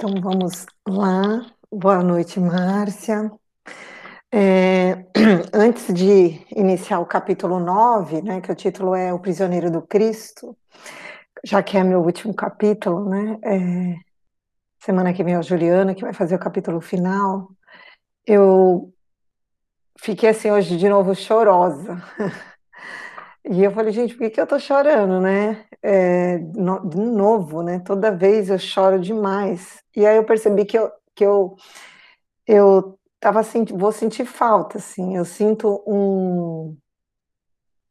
Então vamos lá. Boa noite, Márcia. É, antes de iniciar o capítulo 9, né, que o título é O Prisioneiro do Cristo, já que é meu último capítulo, né? É, semana que vem é o Juliano, que vai fazer o capítulo final. Eu fiquei assim hoje de novo chorosa. E eu falei, gente, por que, que eu tô chorando, né? É, no, de novo, né? Toda vez eu choro demais. E aí eu percebi que eu, que eu, eu tava vou sentir falta, assim. Eu sinto um.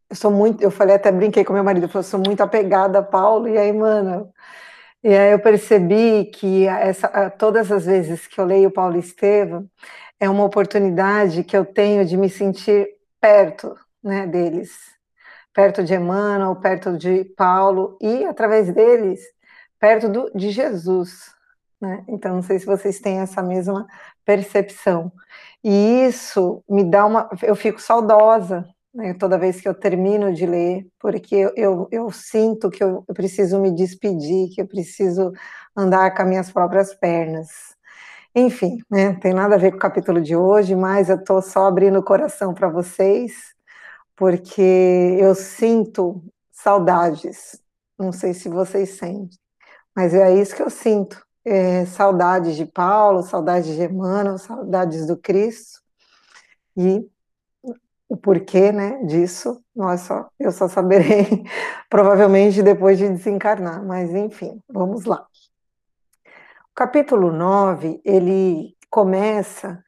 Eu sou muito. Eu falei, até brinquei com meu marido, eu falei, sou muito apegada a Paulo. E aí, mano. E aí eu percebi que essa, todas as vezes que eu leio Paulo Estevam, é uma oportunidade que eu tenho de me sentir perto né, deles perto de Emmanuel, perto de Paulo e, através deles, perto do, de Jesus. Né? Então, não sei se vocês têm essa mesma percepção. E isso me dá uma. Eu fico saudosa né, toda vez que eu termino de ler, porque eu, eu, eu sinto que eu, eu preciso me despedir, que eu preciso andar com as minhas próprias pernas. Enfim, né, tem nada a ver com o capítulo de hoje, mas eu estou só abrindo o coração para vocês porque eu sinto saudades. Não sei se vocês sentem, mas é isso que eu sinto. É, saudades de Paulo, saudades de Emmanuel, saudades do Cristo. E o porquê né, disso, nós só, eu só saberei provavelmente depois de desencarnar, mas enfim, vamos lá. O capítulo 9, ele começa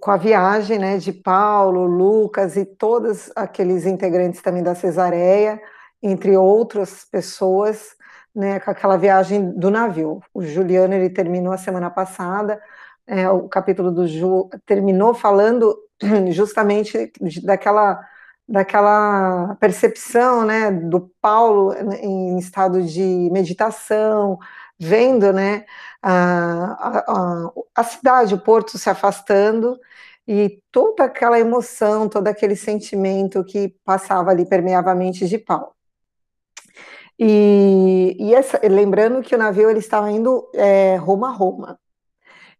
com a viagem né, de Paulo, Lucas e todos aqueles integrantes também da Cesareia, entre outras pessoas, né, com aquela viagem do navio. O Juliano ele terminou a semana passada, é, o capítulo do Ju terminou falando justamente daquela daquela percepção, né, do Paulo em estado de meditação, vendo, né, a, a, a cidade, o porto se afastando e toda aquela emoção, todo aquele sentimento que passava ali, permeava a mente de Paulo. E, e essa, lembrando que o navio ele estava indo é, Roma a Roma.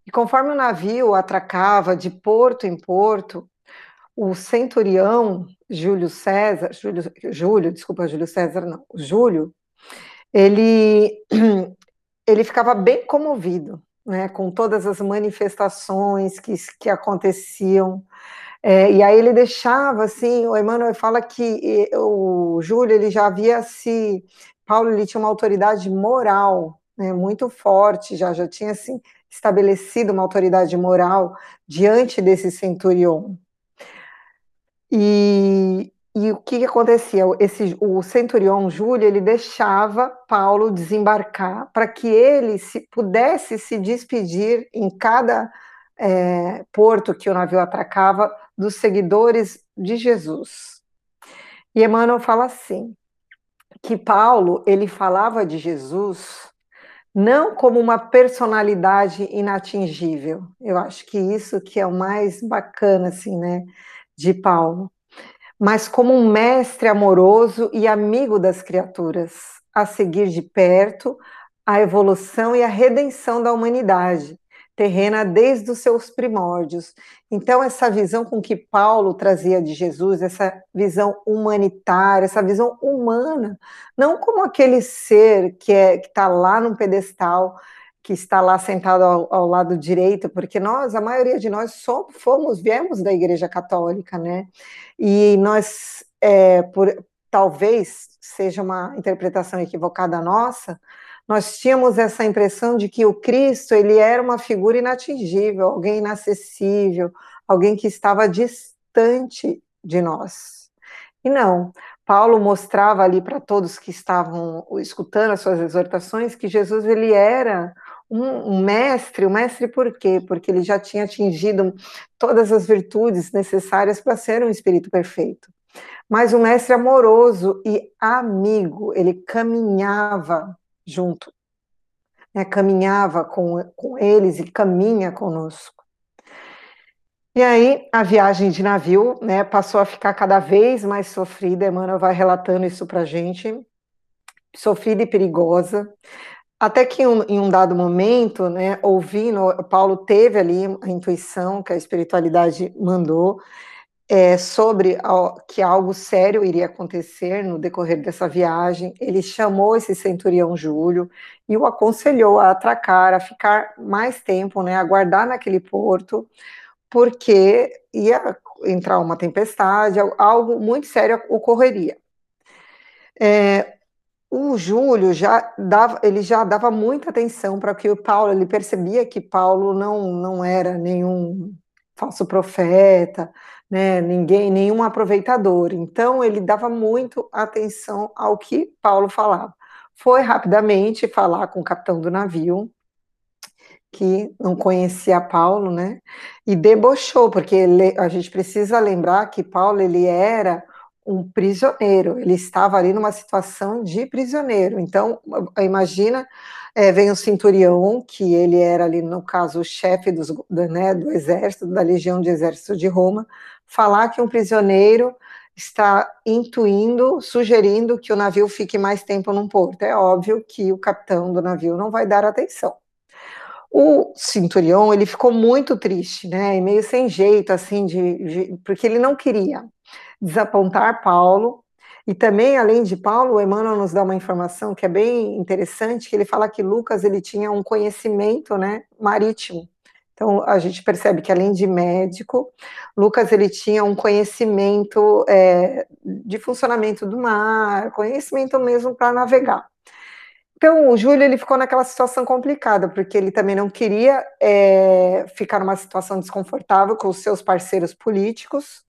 E conforme o navio atracava de porto em porto, o centurião Júlio César, Júlio, Júlio, desculpa, Júlio César, não, Júlio, ele ele ficava bem comovido, né, com todas as manifestações que, que aconteciam. É, e aí ele deixava assim, o Emmanuel fala que o Júlio ele já havia se Paulo ele tinha uma autoridade moral, né, muito forte, já já tinha assim estabelecido uma autoridade moral diante desse centurião. E, e o que, que acontecia? Esse, o centurião Júlio ele deixava Paulo desembarcar para que ele se, pudesse se despedir em cada é, porto que o navio atracava dos seguidores de Jesus. E Emmanuel fala assim que Paulo ele falava de Jesus não como uma personalidade inatingível. Eu acho que isso que é o mais bacana assim, né, de Paulo mas como um mestre amoroso e amigo das criaturas, a seguir de perto a evolução e a redenção da humanidade, terrena desde os seus primórdios. Então, essa visão com que Paulo trazia de Jesus, essa visão humanitária, essa visão humana, não como aquele ser que é, está lá num pedestal, que está lá sentado ao, ao, lado direito, porque nós, a maioria de nós, só fomos, viemos da Igreja Católica, né? E nós, é, por, talvez seja uma interpretação equivocada nossa, nós tínhamos essa impressão de que o Cristo ele era uma figura inatingível, alguém inacessível, alguém que estava distante de nós. E não, Paulo mostrava ali para todos que estavam escutando as suas exortações que Jesus ele era um, mestre, um mestre por quê? Porque ele já tinha atingido todas as virtudes necessárias para ser um espírito perfeito. Mas um mestre amoroso e amigo, ele caminhava junto, né? caminhava com, com eles e caminha conosco. E aí a viagem de navio né, passou a ficar cada vez mais sofrida, Emmanuel vai relatando isso para gente, sofrida e perigosa Até que um, em um dado momento, né, ouvindo, Paulo teve ali a intuição que a espiritualidade mandou é, sobre que algo sério iria acontecer no decorrer dessa viagem. Ele chamou esse centurião Júlio e o aconselhou a atracar, a ficar mais tempo, né, a guardar naquele porto, porque ia entrar uma tempestade, algo muito sério ocorreria. É, o Júlio já dava, ele já dava muita atenção para que o Paulo, ele percebia que Paulo não, não era nenhum falso profeta, né, ninguém, nenhum aproveitador. Então ele dava muito atenção ao que Paulo falava. Foi rapidamente falar com o capitão do navio, que não conhecia Paulo, né? E debochou, porque ele, a gente precisa lembrar que Paulo ele era um prisioneiro, ele estava ali numa situação de prisioneiro. Então, imagina, é, vem o centurião, que ele era ali, no caso, o chefe dos, do, né, do exército, da legião de exército de Roma, falar que um prisioneiro está intuindo, sugerindo que o navio fique mais tempo num porto. É óbvio que o capitão do navio não vai dar atenção. O centurião, ele ficou muito triste, né, e meio sem jeito, assim, de, de porque ele não queria desapontar Paulo. E também, além de Paulo, o Emmanuel nos dá uma informação que é bem interessante, que ele fala que Lucas ele tinha um conhecimento né, marítimo. Então, a gente percebe que, além de médico, Lucas ele tinha um conhecimento é, de funcionamento do mar, conhecimento mesmo para navegar. Então, o Júlio ele ficou naquela situação complicada, porque ele também não queria é, ficar numa situação desconfortável com os seus parceiros políticos,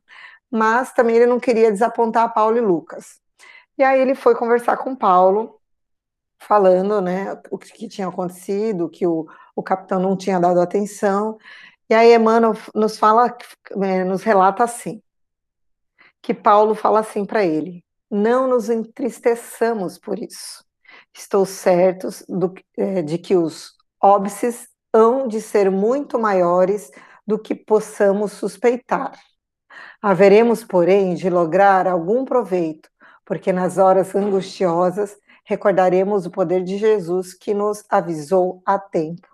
mas também ele não queria desapontar Paulo e Lucas. E aí ele foi conversar com Paulo, falando né, o que tinha acontecido, que o, o capitão não tinha dado atenção. E aí Emmanuel nos fala, é, nos relata assim, que Paulo fala assim para ele: não nos entristeçamos por isso. Estou certo do, é, de que os óbices hão de ser muito maiores do que possamos suspeitar. Haveremos, porém, de lograr algum proveito, porque nas horas angustiosas recordaremos o poder de Jesus que nos avisou a tempo.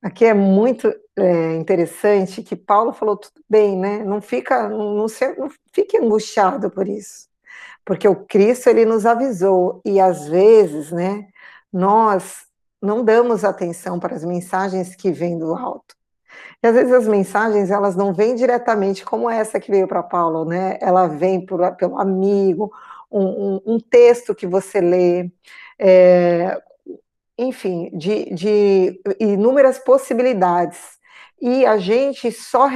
Aqui é muito é, interessante que Paulo falou tudo bem, né? Não fica, não, não, não fique angustiado por isso, porque o Cristo ele nos avisou e às vezes, né? Nós não damos atenção para as mensagens que vêm do alto. E às vezes as mensagens elas não vêm diretamente como essa que veio para Paulo, né? Ela vem por, pelo amigo, um, um, um, texto que você lê, é, enfim, de, de inúmeras possibilidades. E a gente só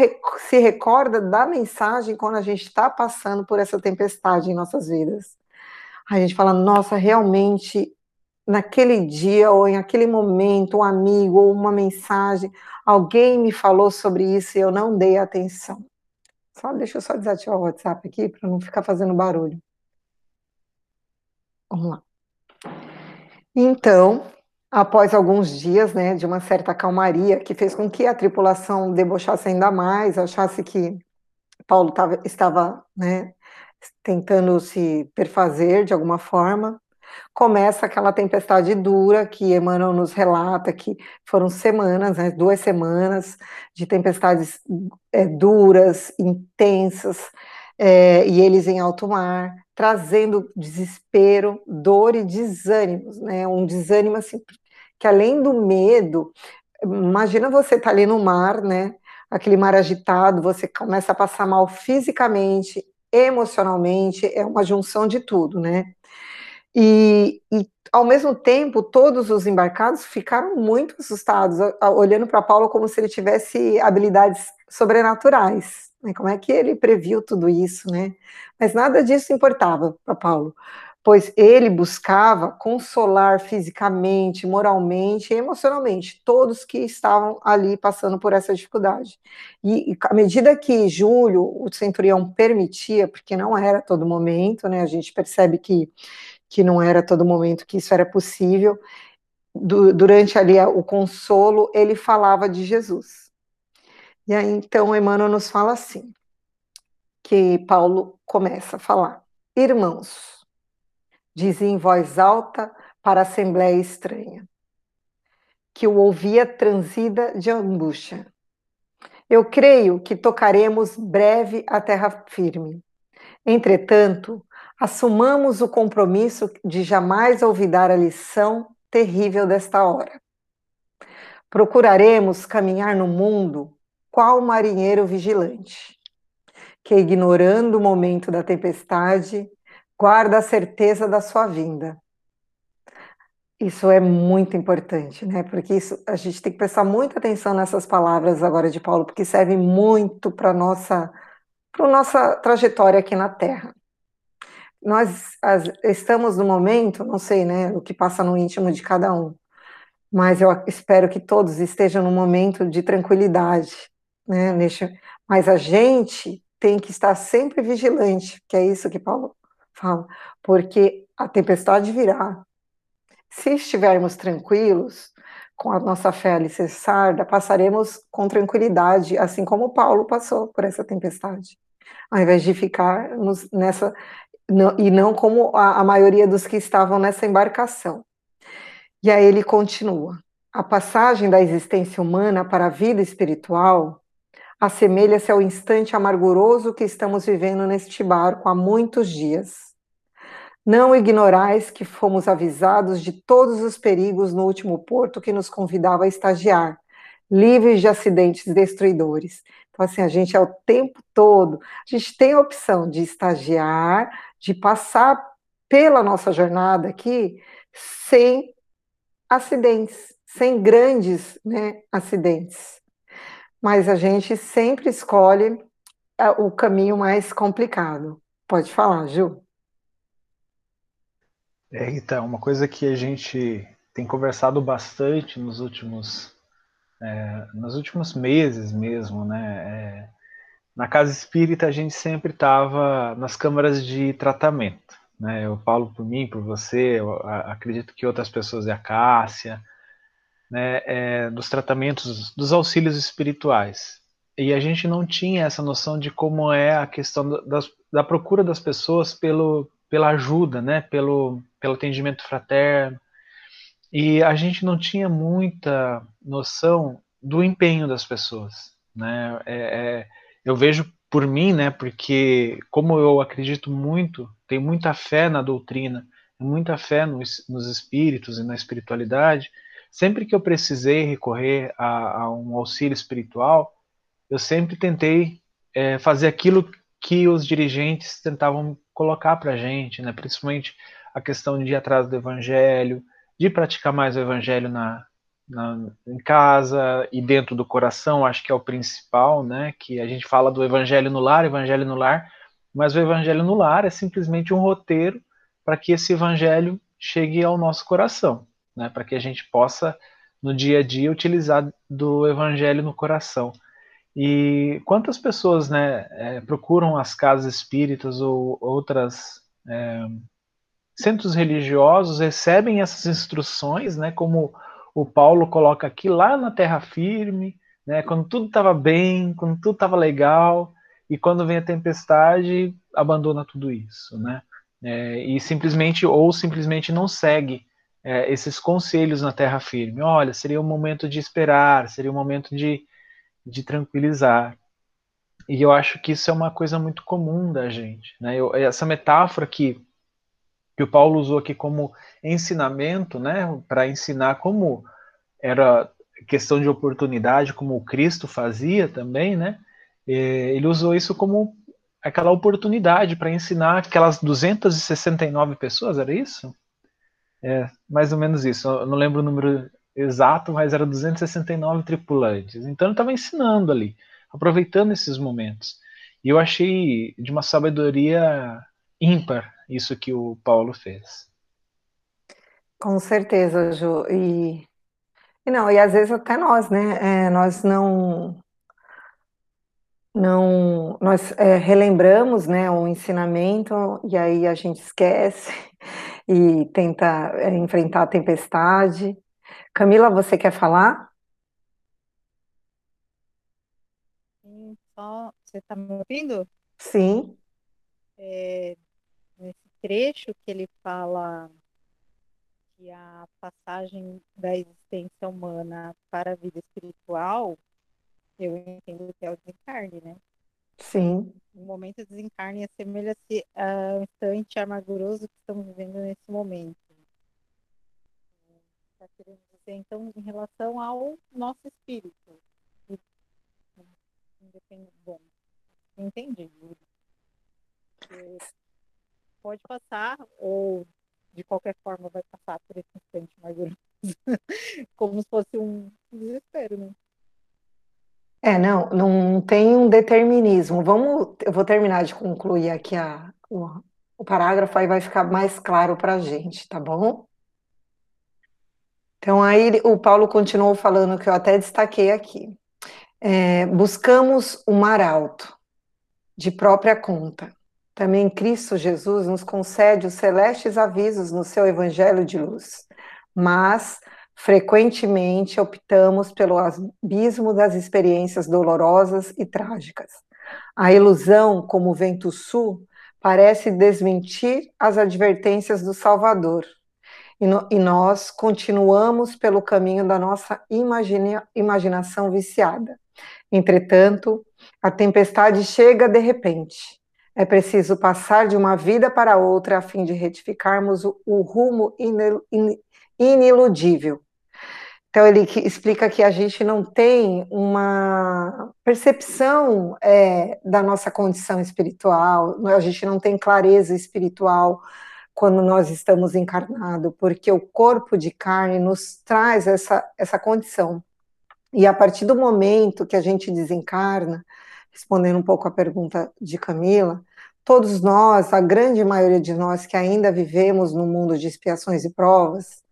se recorda da mensagem quando a gente está passando por essa tempestade em nossas vidas. A gente fala, nossa, realmente naquele dia ou em aquele momento, um amigo ou uma mensagem, alguém me falou sobre isso e eu não dei atenção. Só deixa eu só desativar o WhatsApp aqui para não ficar fazendo barulho. Vamos lá. Então, após alguns dias, né, de uma certa calmaria que fez com que a tripulação debochasse ainda mais, achasse que Paulo tava, estava, né, tentando se perfazer de alguma forma, começa aquela tempestade dura que Emmanuel nos relata que foram semanas, né, duas semanas de tempestades é, duras, intensas, é, e eles em alto mar, trazendo desespero, dor e desânimos, né, um desânimo assim, que além do medo, imagina você estar tá ali no mar, né, aquele mar agitado, você começa a passar mal fisicamente, emocionalmente, é uma junção de tudo, né? E, e, ao mesmo tempo, todos os embarcados ficaram muito assustados, olhando para Paulo como se ele tivesse habilidades sobrenaturais. Né? Como é que ele previu tudo isso, né? Mas nada disso importava para Paulo, pois ele buscava consolar fisicamente, moralmente e emocionalmente todos que estavam ali passando por essa dificuldade. E, e à medida que Júlio, o centurião, permitia, porque não era todo momento, né? A gente percebe que que não era todo momento que isso era possível. Du durante ali o consolo, ele falava de Jesus. E aí então Emmanuel nos fala assim, que Paulo começa a falar: Irmãos, dizia em voz alta para a assembleia estranha, que o ouvia transida de angústia. Eu creio que tocaremos breve a terra firme. Entretanto, assumamos o compromisso de jamais olvidar a lição terrível desta hora. Procuraremos caminhar no mundo qual marinheiro vigilante, que, ignorando o momento da tempestade, guarda a certeza da sua vinda. Isso é muito importante, né? Porque isso a gente tem que prestar muita atenção nessas palavras agora de Paulo, porque servem muito para nossa para nossa trajetória aqui na Terra. Nós as, estamos no momento, não sei, né, o que passa no íntimo de cada um, mas eu espero que todos estejam num momento de tranquilidade, né? Neste, mas a gente tem que estar sempre vigilante, que é isso que Paulo fala, porque a tempestade virá. Se estivermos tranquilos, com a nossa fé alicerçada, passaremos com tranquilidade, assim como Paulo passou por essa tempestade, ao invés de ficar nessa, e não como a, a maioria dos que estavam nessa embarcação. E aí ele continua: a passagem da existência humana para a vida espiritual assemelha-se ao instante amarguroso que estamos vivendo neste barco há muitos dias. Não ignorais que fomos avisados de todos os perigos no último porto que nos convidava a estagiar, livres de acidentes destruidores. Então, assim, a gente é o tempo todo, a gente tem a opção de estagiar, de passar pela nossa jornada aqui sem acidentes, sem grandes né, acidentes mas a gente sempre escolhe é, o caminho mais complicado. Pode falar, Ju. É, então, uma coisa que a gente tem conversado bastante nos últimos, é, nos últimos meses mesmo, né? É, na casa espírita a gente sempre estava nas câmaras de tratamento, né? Eu falo por mim, por você, acredito que outras pessoas, a Cássia, né, é, dos tratamentos, dos auxílios espirituais. E a gente não tinha essa noção de como é a questão da procura das pessoas pelo, pela ajuda, né, pelo, pelo atendimento fraterno. E a gente não tinha muita noção do empenho das pessoas. Né? É, é, eu vejo por mim, né, porque como eu acredito muito, tenho muita fé na doutrina, muita fé nos, nos espíritos e na espiritualidade, sempre que eu precisei recorrer a, a um auxílio espiritual, eu sempre tentei é, fazer aquilo que os dirigentes tentavam colocar para a gente, né? principalmente a questão de ir atrás do evangelho, de praticar mais o evangelho na, na, em casa e dentro do coração, acho que é o principal, né? Que a gente fala do evangelho no lar, evangelho no lar, mas o evangelho no lar é simplesmente um roteiro para que esse evangelho chegue ao nosso coração né, para que a gente possa, no dia a dia, utilizar do evangelho no coração. E quantas pessoas né, é, procuram as casas espíritas ou outras é, centros religiosos, recebem essas instruções, né, como o Paulo coloca aqui, lá na terra firme, né, quando tudo estava bem, quando tudo estava legal, e quando vem a tempestade, abandona tudo isso, né? É, e simplesmente, ou simplesmente não segue é, esses conselhos na terra firme. Olha, seria um momento de esperar, seria um momento de, de tranquilizar. E eu acho que isso é uma coisa muito comum da gente. Né? Eu, essa metáfora que, que o Paulo usou aqui como ensinamento, né, para ensinar como era questão de oportunidade, como o Cristo fazia também, né? Ele usou isso como aquela oportunidade para ensinar aquelas 269 pessoas, era isso? É, mais ou menos isso. Eu não lembro o número exato, mas era 269 tripulantes. Então ele estava ensinando ali, aproveitando esses momentos. E eu achei de uma sabedoria ímpar isso que o Paulo fez. Com certeza, Ju. E, e não, e às vezes até nós, né? É, nós não não nós é, relembramos né o ensinamento e aí a gente esquece e tenta é, enfrentar a tempestade. Camila, você quer falar? Sim, só, você está me ouvindo? Sim. É, trecho que ele fala que a passagem da existência humana para a vida espiritual, eu entendo que é o desencarne, né? Sim. O momento de desencarne assemelha-se ao instante amarguroso que estamos vivendo nesse momento. Está querendo dizer, então, em relação ao nosso espírito. Independente. Bom, entendi. Pode passar, ou de qualquer forma vai passar por esse instante amarguroso. Como se fosse um desespero, né? É, não, não tem um determinismo. Vamos, eu vou terminar de concluir aqui a, o, o parágrafo, aí vai ficar mais claro para a gente, tá bom? Então, aí o Paulo continuou falando que eu até destaquei aqui. É, buscamos o mar alto, de própria conta. Também Cristo Jesus nos concede os celestes avisos no seu evangelho de luz. Mas frequentemente optamos pelo abismo das experiências dolorosas e trágicas. A ilusão, como vento sul, parece desmentir as advertências do Salvador. E, no, e nós continuamos pelo caminho da nossa imagina, imaginação viciada. Entretanto, a tempestade chega de repente. É preciso passar de uma vida para outra a fim de retificarmos o, o rumo iniludível então, ele explica que a gente não tem uma percepção é, da nossa condição espiritual, a gente não tem clareza espiritual quando nós estamos encarnados, porque o corpo de carne nos traz essa, essa condição. E a partir do momento que a gente desencarna, respondendo um pouco a pergunta de Camila, todos nós, a grande maioria de nós que ainda vivemos no mundo de expiações e provas,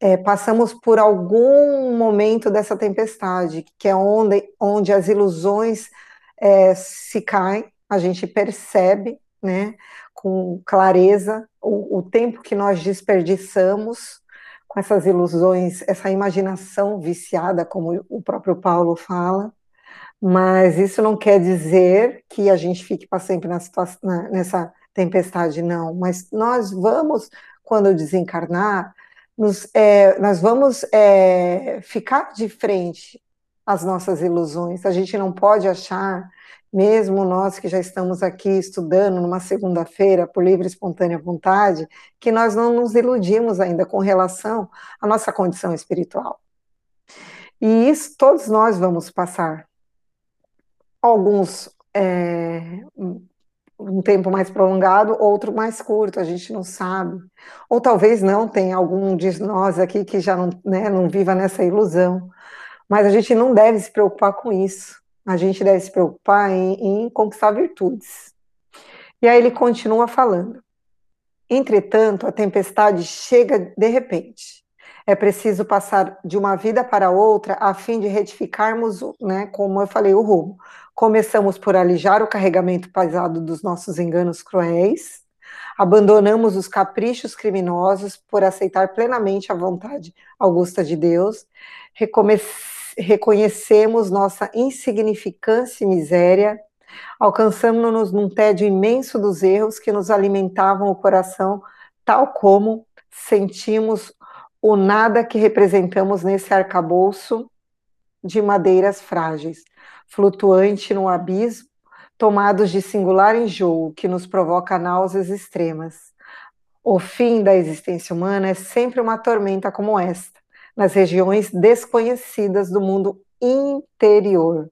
é, passamos por algum momento dessa tempestade, que é onde, onde as ilusões é, se caem, a gente percebe, né, com clareza, o, o tempo que nós desperdiçamos com essas ilusões, essa imaginação viciada, como o próprio Paulo fala, mas isso não quer dizer que a gente fique para sempre na situação, na, nessa tempestade, não. Mas nós vamos, quando desencarnar, nos, é, nós vamos é, ficar de frente às nossas ilusões. A gente não pode achar, mesmo nós que já estamos aqui estudando numa segunda-feira por livre e espontânea vontade, que nós não nos iludimos ainda com relação à nossa condição espiritual. E isso todos nós vamos passar. Alguns é, um tempo mais prolongado, outro mais curto, a gente não sabe. Ou talvez não, tem algum de nós aqui que já não, né, não viva nessa ilusão. Mas a gente não deve se preocupar com isso. A gente deve se preocupar em, em conquistar virtudes. E aí ele continua falando. Entretanto, a tempestade chega de repente. É preciso passar de uma vida para outra a fim de retificarmos, né, como eu falei, o rumo. Começamos por alijar o carregamento pesado dos nossos enganos cruéis, abandonamos os caprichos criminosos por aceitar plenamente a vontade augusta de Deus, reconhecemos nossa insignificância e miséria, alcançamos-nos num tédio imenso dos erros que nos alimentavam o coração, tal como sentimos o nada que representamos nesse arcabouço de madeiras frágeis, flutuante no abismo, tomados de singular enjoo que nos provoca náuseas extremas. O fim da existência humana é sempre uma tormenta como esta, nas regiões desconhecidas do mundo interior,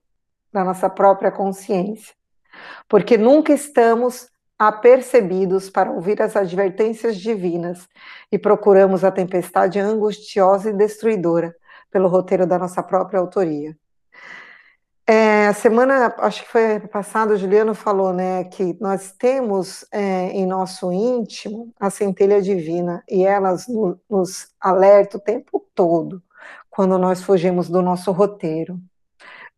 da nossa própria consciência. Porque nunca estamos apercebidos para ouvir as advertências divinas e procuramos a tempestade angustiosa e destruidora pelo roteiro da nossa própria autoria. É, a semana, acho que foi passada, o Juliano falou, né, que nós temos é, em nosso íntimo a centelha divina e elas no, nos alerta o tempo todo quando nós fugimos do nosso roteiro,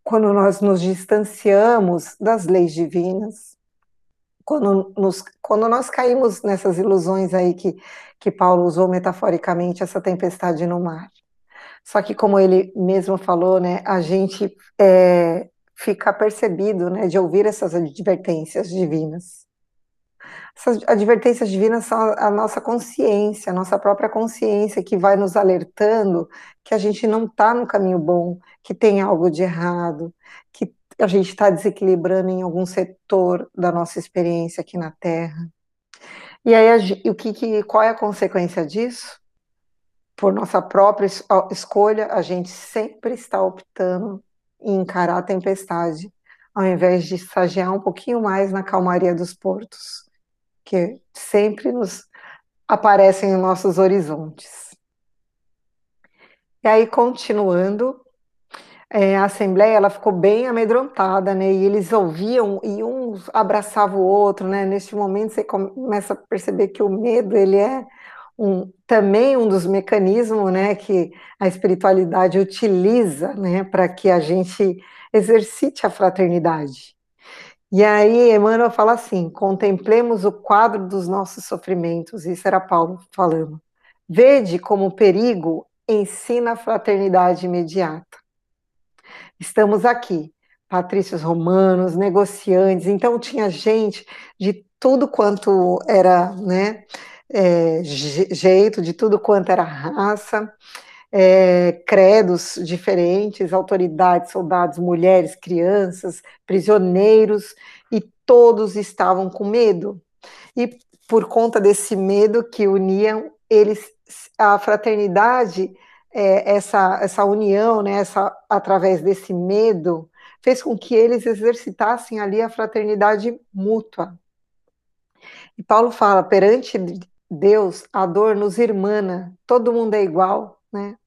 quando nós nos distanciamos das leis divinas, quando, nos, quando nós caímos nessas ilusões aí que, que Paulo usou metaforicamente, essa tempestade no mar. Só que, como ele mesmo falou, né, a gente é, fica percebido né, de ouvir essas advertências divinas. Essas advertências divinas são a nossa consciência, a nossa própria consciência que vai nos alertando que a gente não está no caminho bom, que tem algo de errado, a gente está desequilibrando em algum setor da nossa experiência aqui na Terra. E aí, o que, que, qual é a consequência disso? Por nossa própria escolha, a gente sempre está optando em encarar a tempestade, ao invés de estagiar um pouquinho mais na calmaria dos portos, que sempre nos aparecem em nossos horizontes. E aí, continuando, é, a Assembleia ela ficou bem amedrontada, né? E eles ouviam e um abraçava o outro, né? Neste momento você começa a perceber que o medo ele é um, também um dos mecanismos, né, que a espiritualidade utiliza, né, para que a gente exercite a fraternidade. E aí Emmanuel fala assim: contemplemos o quadro dos nossos sofrimentos. Isso era Paulo falando. Vede como o perigo ensina a fraternidade imediata. Estamos aqui, patrícios romanos, negociantes, então tinha gente de tudo quanto era né, é, jeito, de tudo quanto era raça, é, credos diferentes, autoridades, soldados, mulheres, crianças, prisioneiros, e todos estavam com medo. E por conta desse medo que uniam eles, a fraternidade é, essa, essa união, né, essa, através desse medo, fez com que eles exercitassem ali a fraternidade mútua. E Paulo fala: perante Deus, a dor nos irmana, todo mundo é igual, né?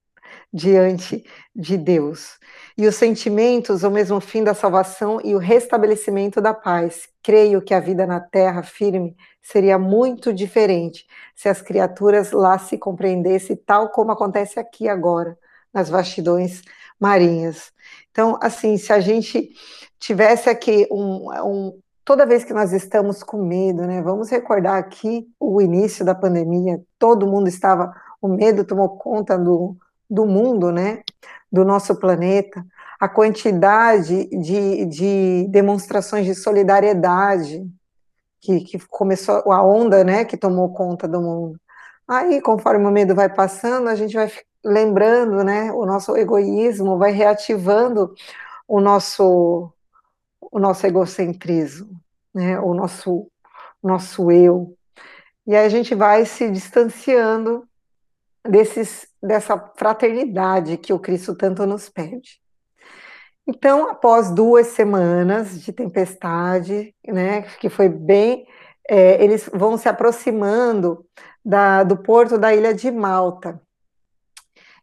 Diante de Deus. E os sentimentos, o mesmo fim da salvação e o restabelecimento da paz. Creio que a vida na terra firme seria muito diferente se as criaturas lá se compreendessem tal como acontece aqui agora, nas vastidões marinhas. Então, assim, se a gente tivesse aqui um, um toda vez que nós estamos com medo, né? Vamos recordar aqui o início da pandemia, todo mundo estava, o medo tomou conta do, do mundo, né? Do nosso planeta, a quantidade de, de demonstrações de solidariedade que, que começou a onda, né, que tomou conta do mundo. Aí, conforme o medo vai passando, a gente vai lembrando, né, o nosso egoísmo, vai reativando o nosso o nosso egocentrismo, né, o nosso nosso eu. E aí a gente vai se distanciando desses dessa fraternidade que o Cristo tanto nos pede. Então, após duas semanas de tempestade, né, que foi bem, é, eles vão se aproximando da, do porto da ilha de Malta.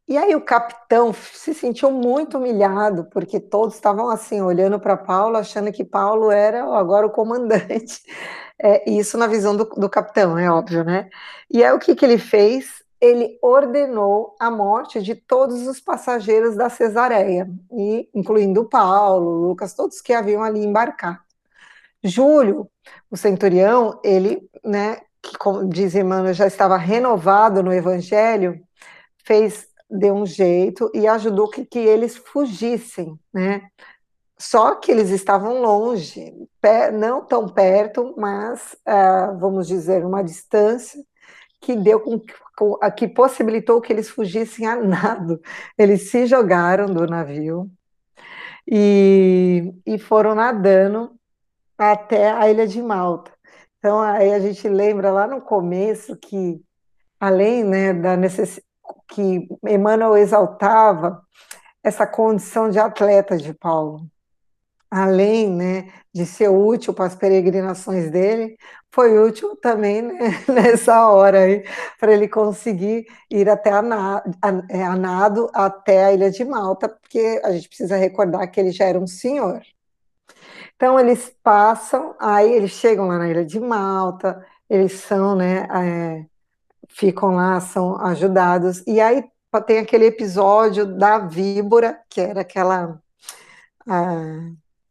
E aí o capitão se sentiu muito humilhado, porque todos estavam assim, olhando para Paulo, achando que Paulo era agora o comandante. É, isso na visão do, do capitão, é óbvio, né? E aí o que, que ele fez? Ele ordenou a morte de todos os passageiros da Cesareia, e, incluindo Paulo, Lucas, todos que haviam ali embarcado. Júlio, o centurião, ele, né, que como diz Emmanuel, já estava renovado no evangelho, fez, deu um jeito e ajudou que, que eles fugissem, né? Só que eles estavam longe, não tão perto, mas, uh, vamos dizer, uma distância, que deu com, que possibilitou que eles fugissem a nado. Eles se jogaram do navio e, e foram nadando até a ilha de Malta. Então aí a gente lembra lá no começo que além né, da necessidade que Emmanuel exaltava essa condição de atleta de Paulo, além né, de ser útil para as peregrinações dele, foi útil também né, nessa hora para ele conseguir ir até a, a, é, a, nado até a ilha de Malta, porque a gente precisa recordar que ele já era um senhor. Então eles passam, aí eles chegam lá na ilha de Malta, eles são, né, é, ficam lá, são ajudados, e aí tem aquele episódio da víbora, que era aquela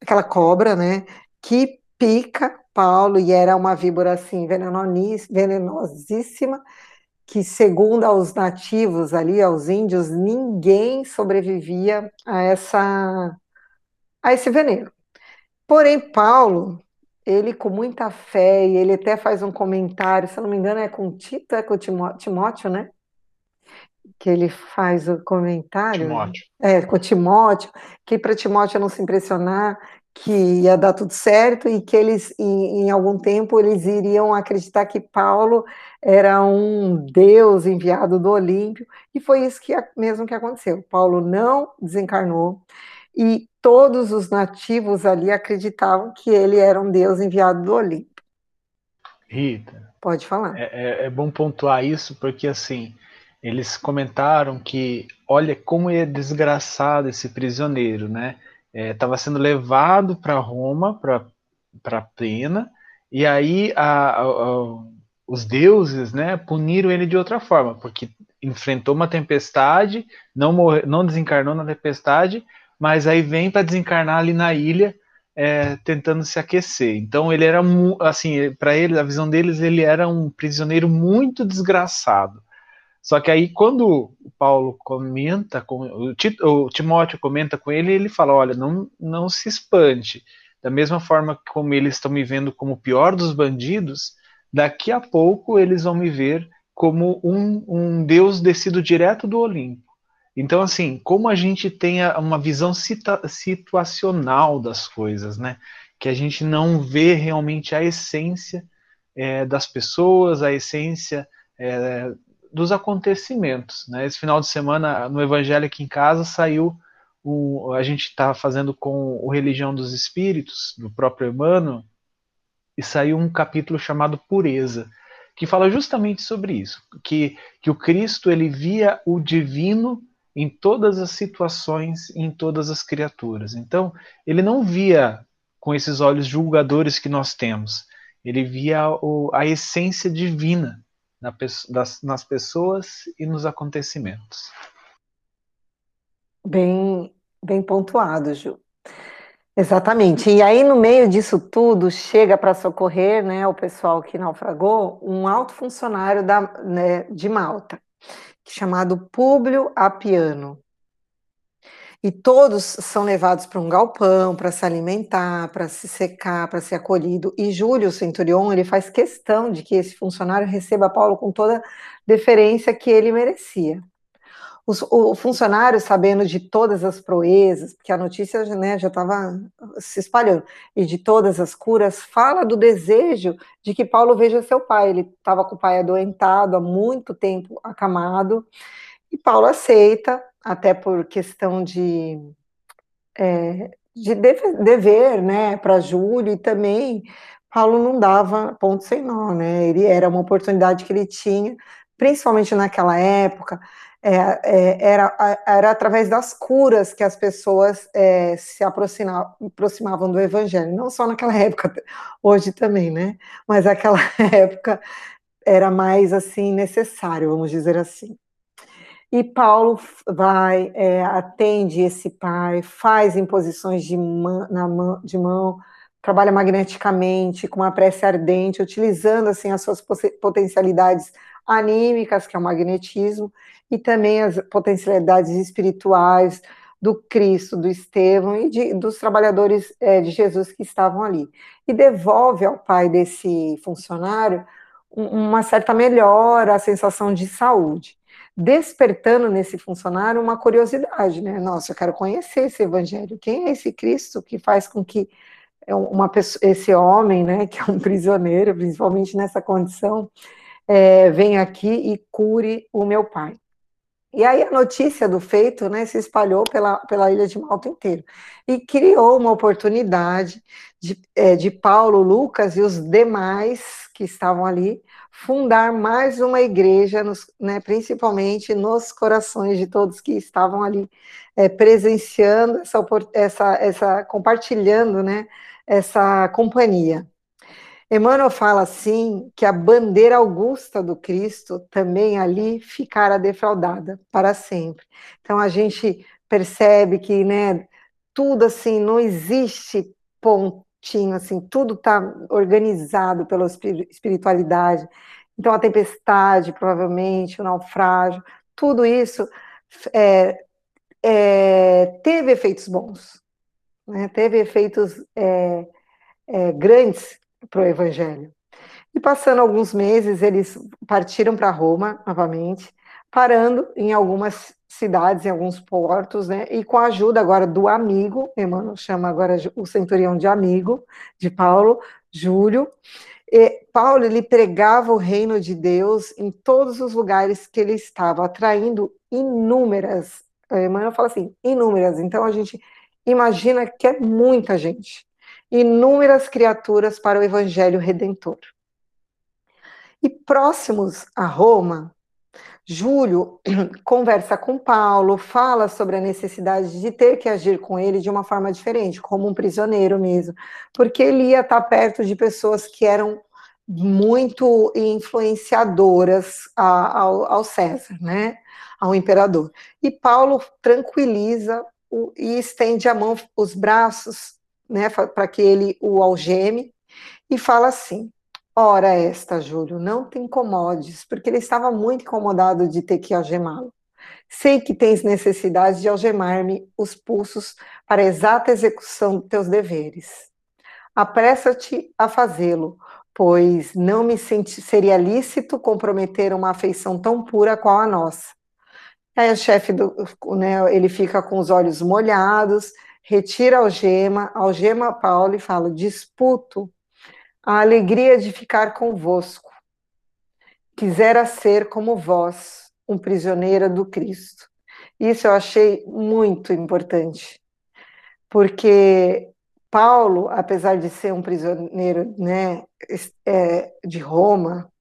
aquela cobra, né, que pica Paulo e era uma víbora assim venenosíssima, que segundo aos nativos ali, aos índios, ninguém sobrevivia a essa a esse veneno. Porém, Paulo, ele com muita fé, e ele até faz um comentário, se não me engano é com Tito, é com Timóteo, né? Que ele faz o comentário. Timóteo. É, com Timóteo, que para Timóteo não se impressionar, que ia dar tudo certo e que eles, em, em, algum tempo, eles iriam acreditar que Paulo era um Deus enviado do Olímpio, e foi isso que mesmo que aconteceu. Paulo não desencarnou, e todos os nativos ali acreditavam que ele era um Deus enviado do Olímpio. Rita. Pode falar. É, é, é bom pontuar isso, porque assim, eles comentaram que, olha como é desgraçado esse prisioneiro, né? estava é, sendo levado para Roma, para pena, e aí a, a, a, os deuses né, puniram ele de outra forma, porque enfrentou uma tempestade, não, morre, não desencarnou na tempestade, mas aí vem para desencarnar ali na ilha, é, tentando se aquecer. Então ele era assim, para ele, a visão deles, ele era um prisioneiro muito desgraçado. Só que aí, quando o Paulo comenta, com, o, Timóteo comenta com ele, ele fala: olha, não, não se espante. Da mesma forma como eles estão me vendo como o pior dos bandidos, daqui a pouco eles vão me ver como um, um Deus descido direto do Olimpo. Então, assim, como a gente tem uma visão situacional das coisas, né? Que a gente não vê realmente a essência é, das pessoas, a essência é, dos acontecimentos. Né? Esse final de semana, no Evangelho aqui em casa, saiu o, a gente está fazendo com o Religião dos Espíritos, do próprio Emmanuel, e saiu um capítulo chamado Pureza, que fala justamente sobre isso, que, que o Cristo ele via o divino em todas as situações, em todas as criaturas. Então, ele não via com esses olhos julgadores que nós temos, ele via o, a essência divina na, das, nas pessoas e nos acontecimentos. Bem, bem pontuado, Ju. Exatamente. E aí, no meio disso tudo, chega para socorrer né, o pessoal que naufragou um alto funcionário da, né, de Malta, chamado Públio Apiano e todos são levados para um galpão para se alimentar, para se secar, para ser acolhido. E Júlio Centurion ele faz questão de que esse funcionário receba Paulo com toda a deferência que ele merecia. Os, o funcionário, sabendo de todas as proezas, porque a notícia né, já estava se espalhando, e de todas as curas, fala do desejo de que Paulo veja seu pai. Ele estava com o pai adoentado há muito tempo, acamado, e Paulo aceita, até por questão de, é, de dever né, para Júlio, e também Paulo não dava ponto sem nó, né? Ele era uma oportunidade que ele tinha, principalmente naquela época, é, é, era, era através das curas que as pessoas é, se aproximavam, do evangelho, não só naquela época, hoje também, né? Mas naquela época era mais assim necessário, vamos dizer assim. E Paulo vai, é, atende esse pai, faz imposições de mão, de mão, trabalha magneticamente, com uma prece ardente, utilizando assim as suas potencialidades anímicas, que é o magnetismo, e também as potencialidades espirituais do Cristo, do Estevão e de, dos trabalhadores é, de Jesus que estavam ali. E devolve ao pai desse funcionário uma certa melhora, a sensação de saúde despertando nesse funcionário uma curiosidade, né? Nossa, eu quero conhecer esse evangelho. Quem é esse Cristo que faz com que uma pessoa, esse homem, né, que é um prisioneiro, principalmente nessa condição, é, venha aqui e cure o meu pai? E aí a notícia do feito né, se espalhou pela, pela ilha de Malta inteira. E criou uma oportunidade de, é, de Paulo, Lucas e os demais que estavam ali fundar mais uma igreja, nos, né, principalmente nos corações de todos que estavam ali é, presenciando essa, essa, essa, compartilhando né, essa companhia. Emmanuel fala assim que a bandeira augusta do Cristo também ali ficara defraudada para sempre. Então a gente percebe que, né, tudo assim não existe pontinho assim, tudo está organizado pela espiritualidade. Então a tempestade, provavelmente, o naufrágio, tudo isso é, é, teve efeitos bons, né? teve efeitos é, é, grandes para o Evangelho. E passando alguns meses, eles partiram para Roma novamente, parando em algumas cidades, em alguns portos, né? E com a ajuda agora do amigo, Emmanuel chama agora o centurião de amigo de Paulo, Júlio. E Paulo ele pregava o reino de Deus em todos os lugares que ele estava, atraindo inúmeras. Emmanuel fala assim, inúmeras. Então a gente imagina que é muita gente, inúmeras criaturas para o evangelho redentor. E próximos a Roma, Júlio conversa com Paulo, fala sobre a necessidade de ter que agir com ele de uma forma diferente, como um prisioneiro mesmo, porque ele ia estar perto de pessoas que eram muito influenciadoras ao, ao César, né, ao imperador. E Paulo tranquiliza e estende a mão, os braços, né, para que ele o algeme e fala assim: Ora esta, Júlio, não te incomodes, porque ele estava muito incomodado de ter que algemá-lo. Sei que tens necessidade de algemar-me os pulsos para a exata execução dos teus deveres. Apressa-te a fazê-lo, pois não me senti, seria lícito comprometer uma afeição tão pura qual a nossa. Aí o chefe, do, né, ele fica com os olhos molhados, retira a algema, algema Paulo e fala, disputo a alegria de ficar convosco. Quisera ser como vós, um prisioneiro do Cristo. Isso eu achei muito importante, porque Paulo, apesar de ser um prisioneiro né, é, de Roma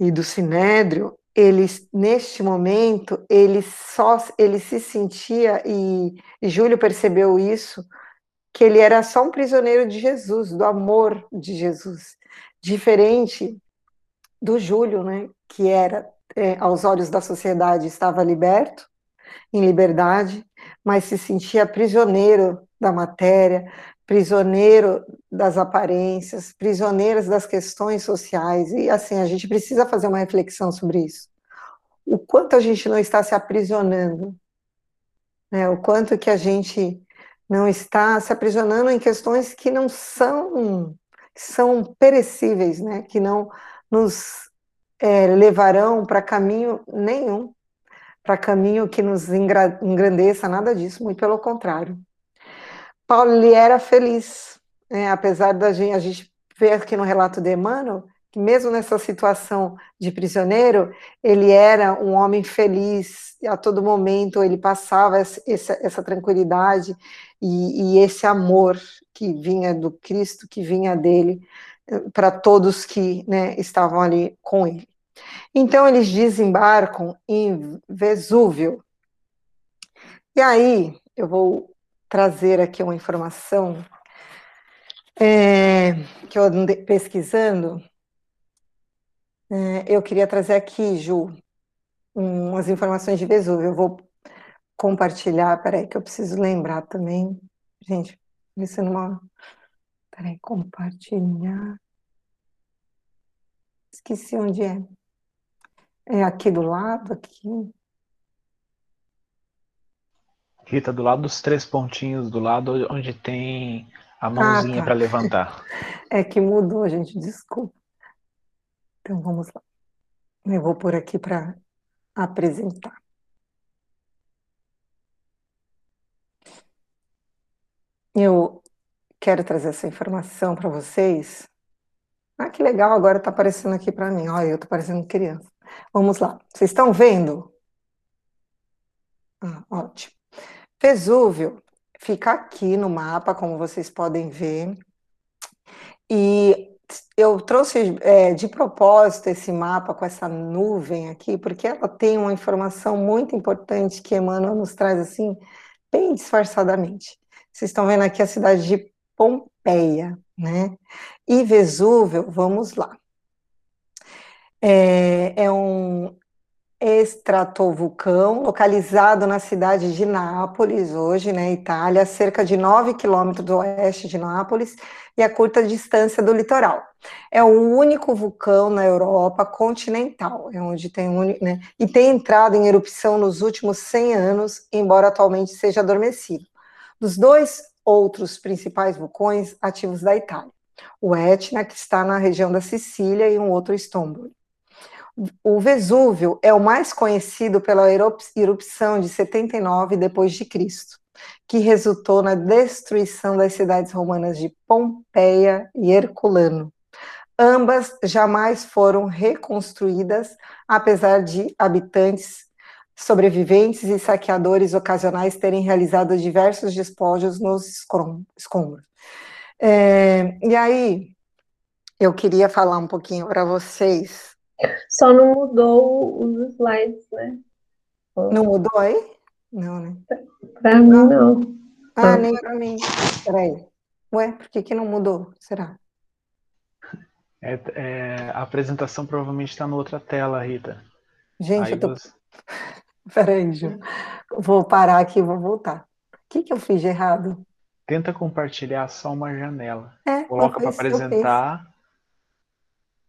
e do Sinédrio, ele neste momento ele só ele se sentia e, e Júlio percebeu isso que ele era só um prisioneiro de Jesus, do amor de Jesus, diferente do Júlio, né, que era, é, aos olhos da sociedade, estava liberto, em liberdade, mas se sentia prisioneiro da matéria, prisioneiro das aparências, prisioneiros das questões sociais, e assim, a gente precisa fazer uma reflexão sobre isso. O quanto a gente não está se aprisionando, né, o quanto que a gente não está se aprisionando em questões que não são são perecíveis, né? Que não nos é, levarão para caminho nenhum, para caminho que nos engrandeça, nada disso, muito pelo contrário. Paulo ele era feliz, né? apesar da gente, a gente ver aqui no relato de Emmanuel, que mesmo nessa situação de prisioneiro, ele era um homem feliz, a todo momento ele passava essa, essa tranquilidade, e, e esse amor que vinha do Cristo, que vinha dele, eh, para todos que né, estavam ali com ele. Então eles desembarcam em Vesúvio. E aí eu vou trazer aqui uma informação é, que eu andei pesquisando. É, eu queria trazer aqui, Ju, umas informações de Vesúvio. Eu vou compartilhar, peraí, que eu preciso lembrar também. Gente, isso numa. Peraí, compartilhar. Esqueci onde é. É aqui do lado, aqui. Rita, do lado dos três pontinhos, do lado onde tem a mãozinha ah, tá. para levantar. É que mudou, gente, desculpa. Então vamos lá. Eu vou por aqui para apresentar. Eu quero trazer essa informação para vocês. Ah, que legal, agora está aparecendo aqui para mim. Olha, eu estou parecendo criança. Vamos lá. Vocês estão vendo? Ah, ótimo. Vesúvio fica aqui no mapa, como vocês podem ver. E eu trouxe é, de propósito esse mapa com essa nuvem aqui, porque ela tem uma informação muito importante que Emmanuel nos traz assim, bem disfarçadamente. Vocês estão vendo aqui a cidade de Pompeia, né? E Vesúvio, vamos lá. É, é um estratovulcão localizado na cidade de Nápoles, hoje, né, Itália, a cerca de 9 quilômetros do oeste de Nápoles e a curta distância do litoral. É o único vulcão na Europa continental, é onde tem né, e tem entrado em erupção nos últimos 100 anos, embora atualmente seja adormecido. Dos dois outros principais vulcões ativos da Itália. O Etna, que está na região da Sicília, e um outro Stromboli. O Vesúvio é o mais conhecido pela erupção de 79 depois de Cristo, que resultou na destruição das cidades romanas de Pompeia e Herculano. Ambas jamais foram reconstruídas, apesar de habitantes sobreviventes e saqueadores ocasionais terem realizado diversos despojos nos escombros. É, e aí, eu queria falar um pouquinho para vocês. Só não mudou os slides, né? Não mudou aí? Não, né? Para mim, não. Ah, nem para mim. Peraí. Ué, por que, que não mudou? Será? É, é, a apresentação provavelmente está na outra tela, Rita. Gente, aí eu tô. Você... Peraí, Ju. Vou parar aqui e vou voltar. O que, que eu fiz de errado? Tenta compartilhar só uma janela. É, Coloca para apresentar.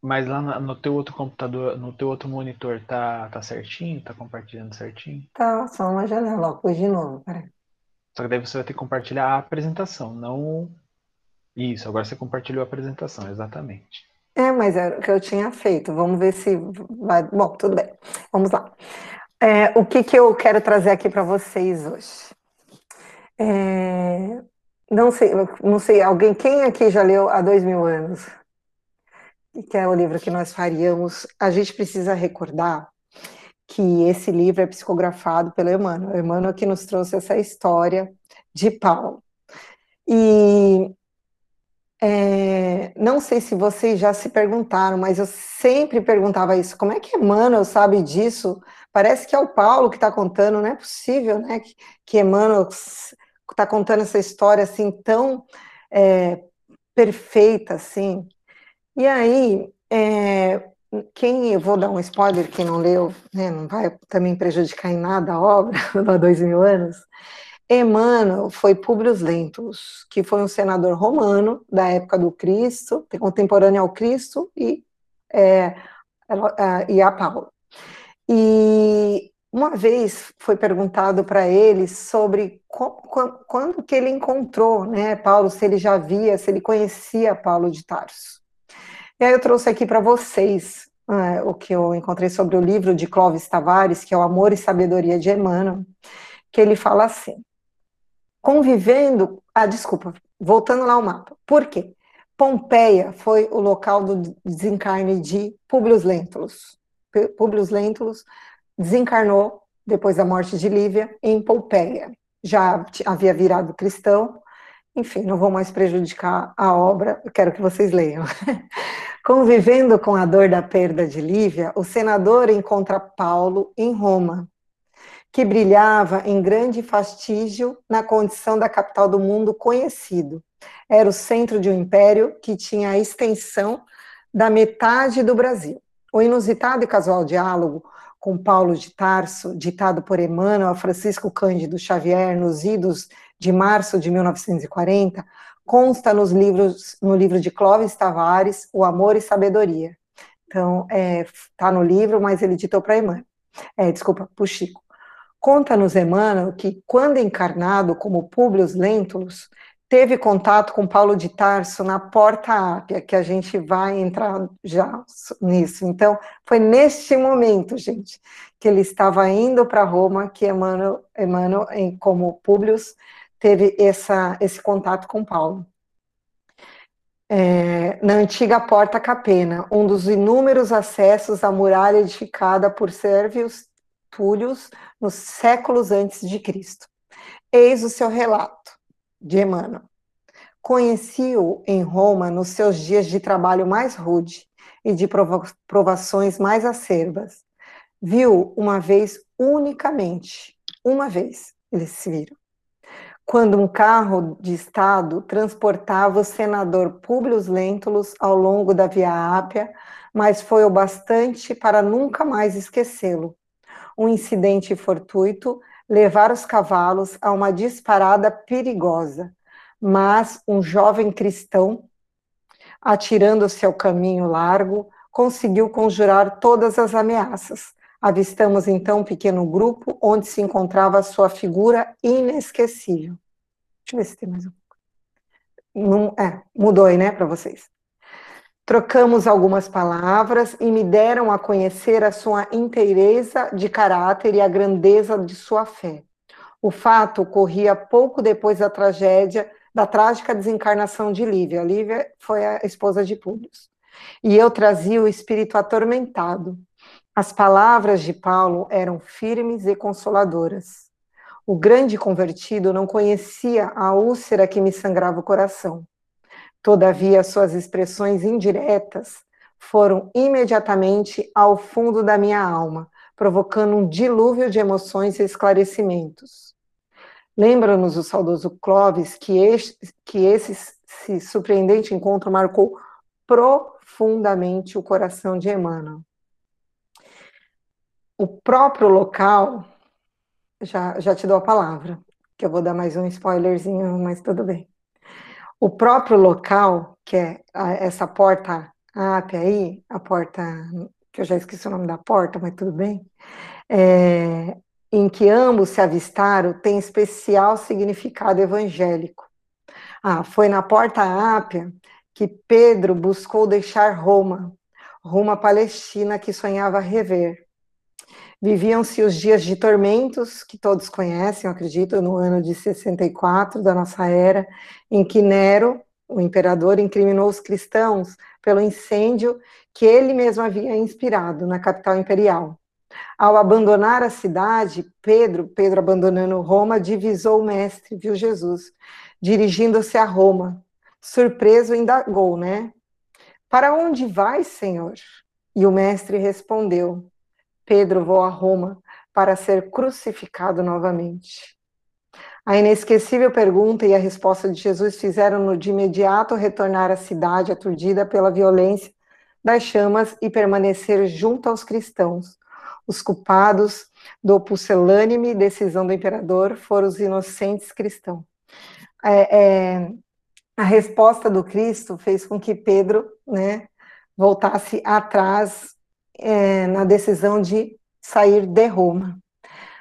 Mas lá no teu outro computador, no teu outro monitor, tá, tá certinho? Tá compartilhando certinho? Tá, só uma janela, ó, pus de novo, peraí. Só que daí você vai ter que compartilhar a apresentação, não. Isso, agora você compartilhou a apresentação, exatamente. É, mas era o que eu tinha feito. Vamos ver se vai. Bom, tudo bem. Vamos lá. É, o que, que eu quero trazer aqui para vocês hoje? É, não sei, não sei, alguém, quem aqui já leu há dois mil anos? Que é o livro que nós faríamos. A gente precisa recordar que esse livro é psicografado pelo Emmanuel. Emmanuel que nos trouxe essa história de Paulo. E é, não sei se vocês já se perguntaram, mas eu sempre perguntava isso: como é que Emmanuel sabe disso? Parece que é o Paulo que está contando, não é possível, né? Que, que Emmanuel está contando essa história assim tão é, perfeita, assim. E aí, é, quem eu vou dar um spoiler, quem não leu, né, não vai também prejudicar em nada a obra há dois mil anos. Emmanuel foi Públio Lentulus, que foi um senador romano da época do Cristo, contemporâneo ao Cristo e, é, e a Paulo. E uma vez foi perguntado para ele sobre quando que ele encontrou, né, Paulo, se ele já via, se ele conhecia Paulo de Tarso. E aí eu trouxe aqui para vocês é, o que eu encontrei sobre o livro de Clóvis Tavares, que é o Amor e Sabedoria de Emmanuel, que ele fala assim, convivendo, ah, desculpa, voltando lá ao mapa, por quê? Pompeia foi o local do desencarne de Publius Lentulus, Públio Lentulus desencarnou depois da morte de Lívia em Pompeia. Já havia virado cristão, enfim, não vou mais prejudicar a obra, quero que vocês leiam. Convivendo com a dor da perda de Lívia, o senador encontra Paulo em Roma, que brilhava em grande fastígio na condição da capital do mundo conhecido. Era o centro de um império que tinha a extensão da metade do Brasil. O inusitado e casual diálogo com Paulo de Tarso, ditado por Emmanuel a Francisco Cândido Xavier nos idos de março de 1940, consta nos livros, no livro de Clóvis Tavares, O Amor e Sabedoria. Então, está é, tá no livro, mas ele ditou para Emmanuel. É, desculpa, para Chico. Conta-nos Emmanuel que, quando encarnado como Públio Lentulus, teve contato com Paulo de Tarso na Porta Ápia, que a gente vai entrar já nisso. Então, foi neste momento, gente, que ele estava indo para Roma, que Emmanuel, Emmanuel como Públio, teve essa, esse contato com Paulo. É, na antiga Porta Capena, um dos inúmeros acessos à muralha edificada por Sérvios Túlios nos séculos antes de Cristo. Eis o seu relato de Emmanuel. Conheci-o em Roma nos seus dias de trabalho mais rude e de provações mais acerbas. Viu uma vez unicamente, uma vez eles se viram, quando um carro de Estado transportava o senador Públio Lentulus ao longo da Via Ápia, mas foi o bastante para nunca mais esquecê-lo. Um incidente fortuito levar os cavalos a uma disparada perigosa, mas um jovem cristão, atirando-se ao caminho largo, conseguiu conjurar todas as ameaças. Avistamos então um pequeno grupo onde se encontrava sua figura inesquecível. Deixa eu ver se tem mais uma Não, é, mudou aí, né, para vocês. Trocamos algumas palavras e me deram a conhecer a sua inteireza de caráter e a grandeza de sua fé. O fato ocorria pouco depois da tragédia, da trágica desencarnação de Lívia. Lívia foi a esposa de Públio. E eu trazia o espírito atormentado. As palavras de Paulo eram firmes e consoladoras. O grande convertido não conhecia a úlcera que me sangrava o coração. Todavia, suas expressões indiretas foram imediatamente ao fundo da minha alma, provocando um dilúvio de emoções e esclarecimentos. Lembra-nos o saudoso Clovis que, este, que esse, esse surpreendente encontro marcou profundamente o coração de Emmanuel. O próprio local já, já te dou a palavra, que eu vou dar mais um spoilerzinho, mas tudo bem. O próprio local, que é a, essa porta AP aí, a porta, que eu já esqueci o nome da porta, mas tudo bem, é, em que ambos se avistaram, tem especial significado evangélico. Ah, foi na porta Ápia que Pedro buscou deixar Roma, Roma Palestina que sonhava rever. Viviam-se os dias de tormentos, que todos conhecem, eu acredito, no ano de 64 da nossa era, em que Nero, o imperador, incriminou os cristãos pelo incêndio que ele mesmo havia inspirado na capital imperial. Ao abandonar a cidade, Pedro, Pedro abandonando Roma, divisou o mestre, viu Jesus, dirigindo-se a Roma. Surpreso, indagou, né? Para onde vai, Senhor? E o mestre respondeu: Pedro voa a Roma para ser crucificado novamente. A inesquecível pergunta e a resposta de Jesus fizeram-no de imediato retornar à cidade aturdida pela violência das chamas e permanecer junto aos cristãos. Os culpados do pucelânime decisão do imperador foram os inocentes cristãos. É, é, a resposta do Cristo fez com que Pedro né, voltasse atrás é, na decisão de sair de Roma.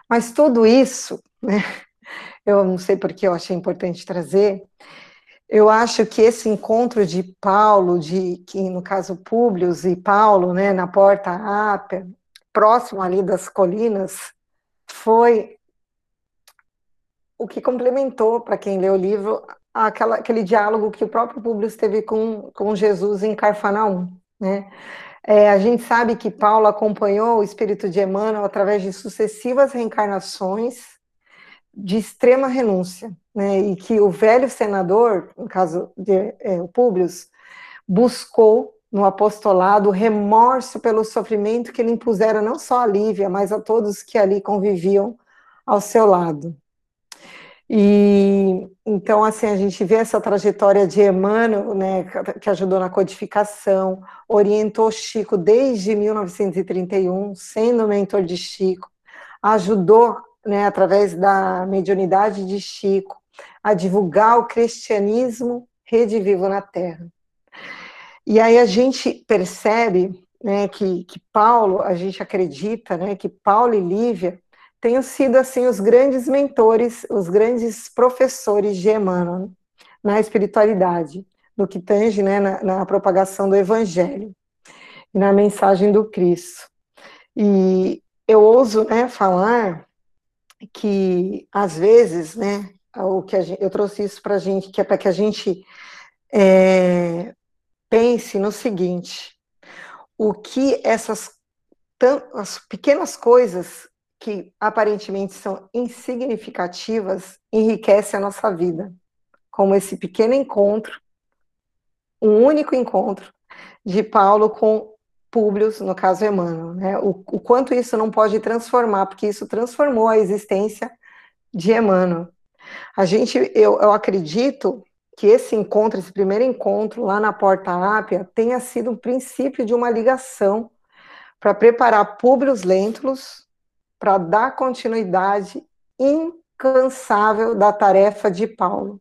Mas tudo isso, né, eu não sei porque eu achei importante trazer, eu acho que esse encontro de Paulo, de que no caso Públio e Paulo, né, na porta Ápia, próximo ali das colinas, foi o que complementou, para quem lê o livro, aquela, aquele diálogo que o próprio Públio teve com, com Jesus em Carfanaum, né? É, a gente sabe que Paulo acompanhou o espírito de Emmanuel através de sucessivas reencarnações de extrema renúncia, né? E que o velho senador, no caso de é, Públio, buscou no apostolado remorso pelo sofrimento que ele impusera não só a Lívia, mas a todos que ali conviviam ao seu lado. E então, assim, a gente vê essa trajetória de Emmanuel, né, que ajudou na codificação, orientou Chico desde 1931, sendo mentor de Chico, ajudou, né, através da mediunidade de Chico, a divulgar o cristianismo rede vivo na Terra. E aí a gente percebe, né, que, que Paulo, a gente acredita, né, que Paulo e Lívia tenham sido assim os grandes mentores, os grandes professores de Emmanuel na espiritualidade, no que tange né, na, na propagação do Evangelho e na mensagem do Cristo. E eu ouso né, falar que às vezes, né, o que gente, eu trouxe isso para a gente, que é para que a gente é, pense no seguinte: o que essas as pequenas coisas que aparentemente são insignificativas enriquece a nossa vida, como esse pequeno encontro, um único encontro de Paulo com Públio, no caso Emmanuel, né? O, o, quanto isso não pode transformar, porque isso transformou a existência de Emmanuel. A gente, eu, eu acredito que esse encontro, esse primeiro encontro lá na Porta Ápia, tenha sido um princípio de uma ligação para preparar Públio Lentulus para dar continuidade incansável da tarefa de Paulo,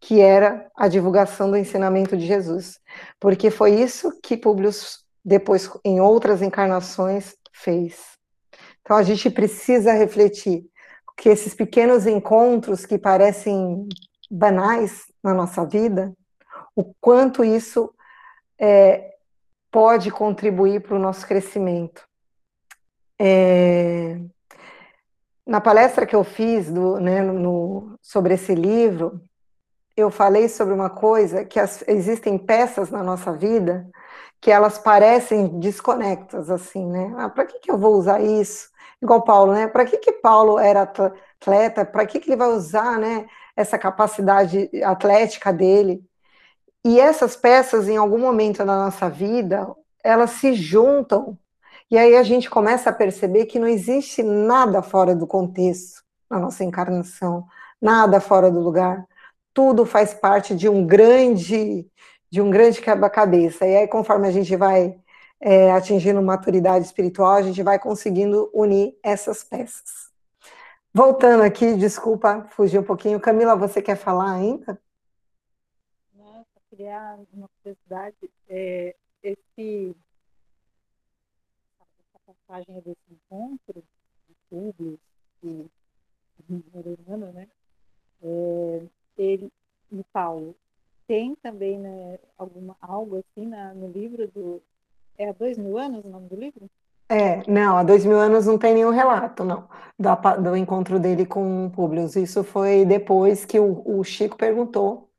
que era a divulgação do ensinamento de Jesus, porque foi isso que Públio depois em outras encarnações fez. Então a gente precisa refletir que esses pequenos encontros que parecem banais na nossa vida, o quanto isso é, pode contribuir para o nosso crescimento. É, na palestra que eu fiz do, né, no, sobre esse livro, eu falei sobre uma coisa que as, existem peças na nossa vida que elas parecem desconectas, assim, né? Ah, para que, que eu vou usar isso? Igual Paulo, né? Para que, que Paulo era atleta? Para que, que ele vai usar, né? Essa capacidade atlética dele? E essas peças, em algum momento da nossa vida, elas se juntam e aí a gente começa a perceber que não existe nada fora do contexto na nossa encarnação, nada fora do lugar. Tudo faz parte de um grande, de um grande quebra-cabeça. E aí, conforme a gente vai é, atingindo maturidade espiritual, a gente vai conseguindo unir essas peças. Voltando aqui, desculpa, fugi um pouquinho. Camila, você quer falar ainda? Nossa, criar uma curiosidade. É, esse passagem desse encontro de Públio e Moreno, né? É, ele e Paulo tem também né, alguma algo assim na, no livro do é há dois mil anos o nome do livro? É, não, há dois mil anos não tem nenhum relato, não, do encontro dele com Públio. Isso foi depois que o, o Chico perguntou,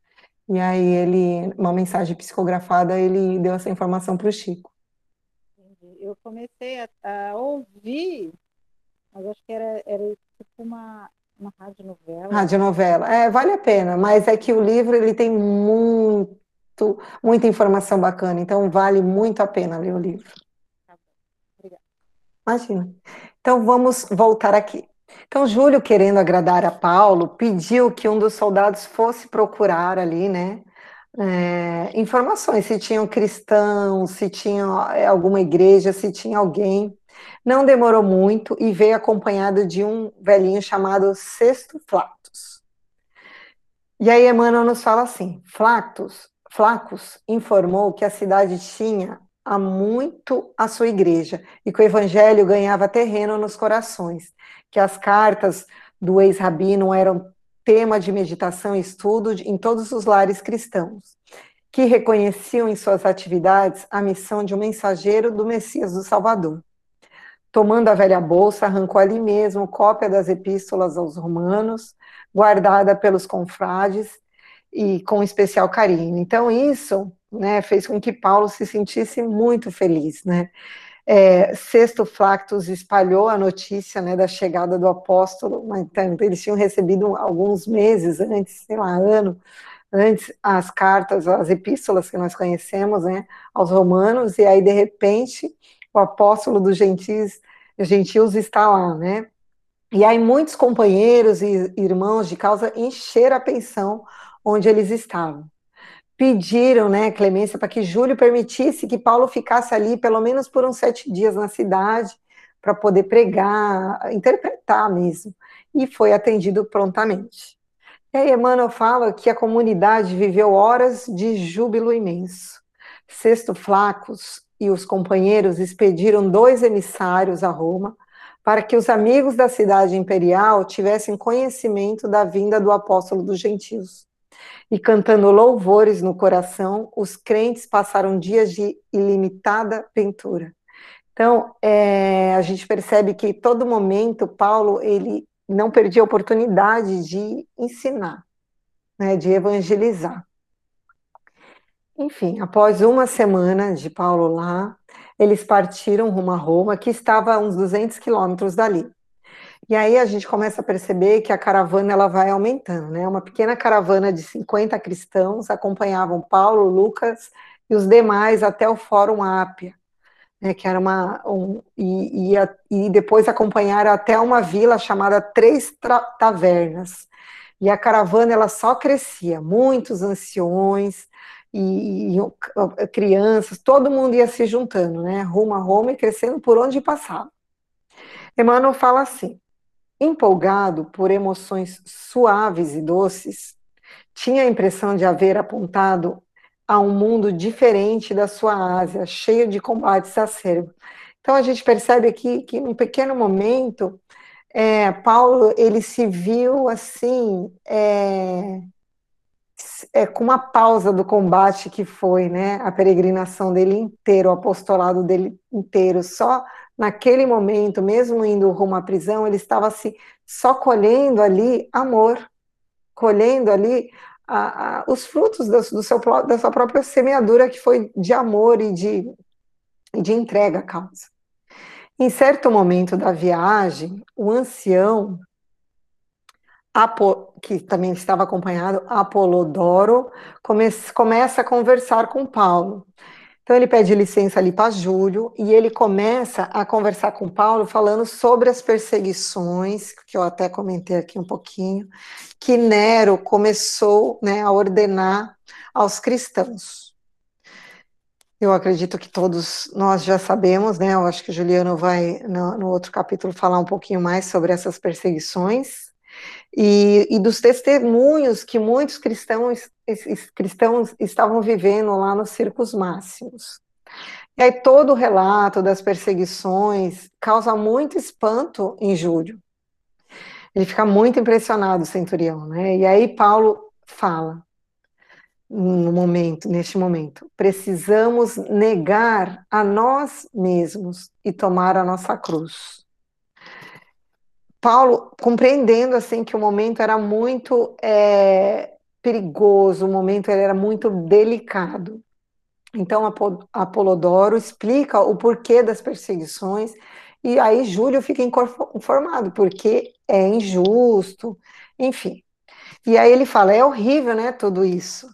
e aí ele, uma mensagem psicografada, ele deu essa informação para o Chico eu comecei a, a, ouvir, mas acho que era, era tipo uma, uma rádio novela. Rádio novela, é, vale a pena, mas é que o livro ele tem muito, muita informação bacana, então vale muito a pena ler o livro. Tá Obrigada. Imagina. Então vamos voltar aqui. Então, Júlio, querendo agradar a Paulo, pediu que um dos soldados fosse procurar ali, né, é, informações, se tinham cristãos, se tinha é, alguma igreja, se tinha alguém. Não demorou muito e veio acompanhado de um velhinho chamado Sexto Flactus. E aí Emmanuel nos fala assim: Flactus, Flacus informou que a cidade tinha há muito a sua igreja e que o evangelho ganhava terreno nos corações, que as cartas do ex-rabino eram tema de meditação e estudo em todos os lares cristãos, que reconheciam em suas atividades a missão de um mensageiro do Messias do Salvador. Tomando a velha bolsa, arrancou ali mesmo cópia das epístolas aos romanos, guardada pelos confrades e com especial carinho. Então, isso né, fez com que Paulo se sentisse muito feliz, né? É, Sexto Flactus espalhou a notícia né, da chegada do apóstolo, mas então, eles tinham recebido alguns meses antes, sei lá, ano antes, as cartas, as epístolas que nós conhecemos né, aos romanos, e aí, de repente, o apóstolo dos gentios, gentios está lá, né? E aí muitos companheiros e irmãos de causa encheram a pensão onde eles estavam pediram, né, Clemência, para que Júlio permitisse que Paulo ficasse ali pelo menos por uns sete dias na cidade, para poder pregar, interpretar mesmo, e foi atendido prontamente. E aí Emmanuel fala que a comunidade viveu horas de júbilo imenso. Sexto Flacos e os companheiros expediram dois emissários a Roma para que os amigos da cidade imperial tivessem conhecimento da vinda do apóstolo dos gentios e cantando louvores no coração, os crentes passaram dias de ilimitada ventura. Então, é, a gente percebe que todo momento Paulo ele não perdia a oportunidade de ensinar, né, de evangelizar. Enfim, após uma semana de Paulo lá, eles partiram rumo a Roma, que estava a uns 200 quilômetros dali. E aí a gente começa a perceber que a caravana ela vai aumentando, né? Uma pequena caravana de 50 cristãos acompanhavam Paulo, Lucas e os demais até o Fórum Ápia, né? Que era uma um, e, e, e depois acompanharam até uma vila chamada Três Tavernas. E a caravana ela só crescia, muitos anciões e, e crianças, todo mundo ia se juntando, né? Rumo a Roma e crescendo por onde passava. Emmanuel fala assim: Empolgado por emoções suaves e doces, tinha a impressão de haver apontado a um mundo diferente da sua Ásia, cheio de combates acerbos. Então a gente percebe aqui que num pequeno momento é, Paulo ele se viu assim é, é, com uma pausa do combate que foi, né, a peregrinação dele inteiro, o apostolado dele inteiro, só naquele momento, mesmo indo rumo à prisão, ele estava se só colhendo ali amor, colhendo ali a, a, os frutos do, do seu, da sua própria semeadura, que foi de amor e de, de entrega à causa. Em certo momento da viagem, o ancião, Apo, que também estava acompanhado, Apolodoro, come, começa a conversar com Paulo. Então ele pede licença ali para Júlio e ele começa a conversar com Paulo falando sobre as perseguições, que eu até comentei aqui um pouquinho, que Nero começou né, a ordenar aos cristãos. Eu acredito que todos nós já sabemos, né? Eu acho que o Juliano vai, no, no outro capítulo, falar um pouquinho mais sobre essas perseguições e, e dos testemunhos que muitos cristãos, cristãos estavam vivendo lá nos circos máximos. E aí todo o relato das perseguições causa muito espanto em Júlio. Ele fica muito impressionado, o centurião, né? E aí Paulo fala, no momento, neste momento, precisamos negar a nós mesmos e tomar a nossa cruz. Paulo compreendendo assim que o momento era muito é, perigoso, o momento era muito delicado. Então Apolodoro explica o porquê das perseguições e aí Júlio fica informado porque é injusto, enfim. E aí ele fala é horrível, né, tudo isso.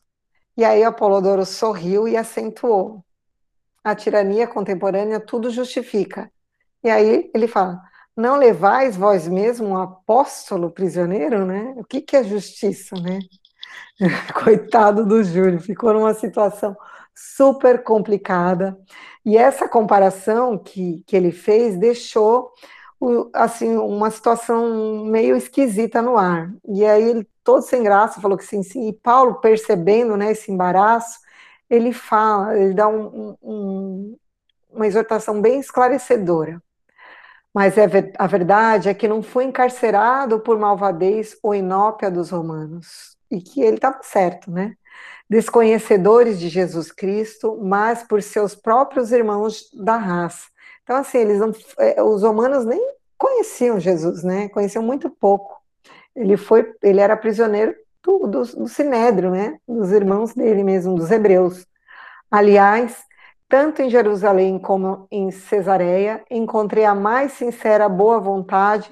E aí Apolodoro sorriu e acentuou. A tirania contemporânea tudo justifica. E aí ele fala: não levais vós mesmo um apóstolo prisioneiro, né? O que, que é justiça, né? Coitado do Júlio, ficou numa situação super complicada. E essa comparação que, que ele fez deixou assim uma situação meio esquisita no ar. E aí ele todo sem graça falou que sim, sim. E Paulo percebendo né, esse embaraço, ele fala, ele dá um, um, uma exortação bem esclarecedora. Mas é, a verdade é que não foi encarcerado por malvadez ou inópia dos romanos. E que ele estava certo, né? Desconhecedores de Jesus Cristo, mas por seus próprios irmãos da raça. Então, assim, eles não, é, os romanos nem conheciam Jesus, né? Conheciam muito pouco. Ele foi, ele era prisioneiro do, do, do Sinédrio, né? Dos irmãos dele mesmo, dos hebreus. Aliás, tanto em Jerusalém como em Cesareia, encontrei a mais sincera boa vontade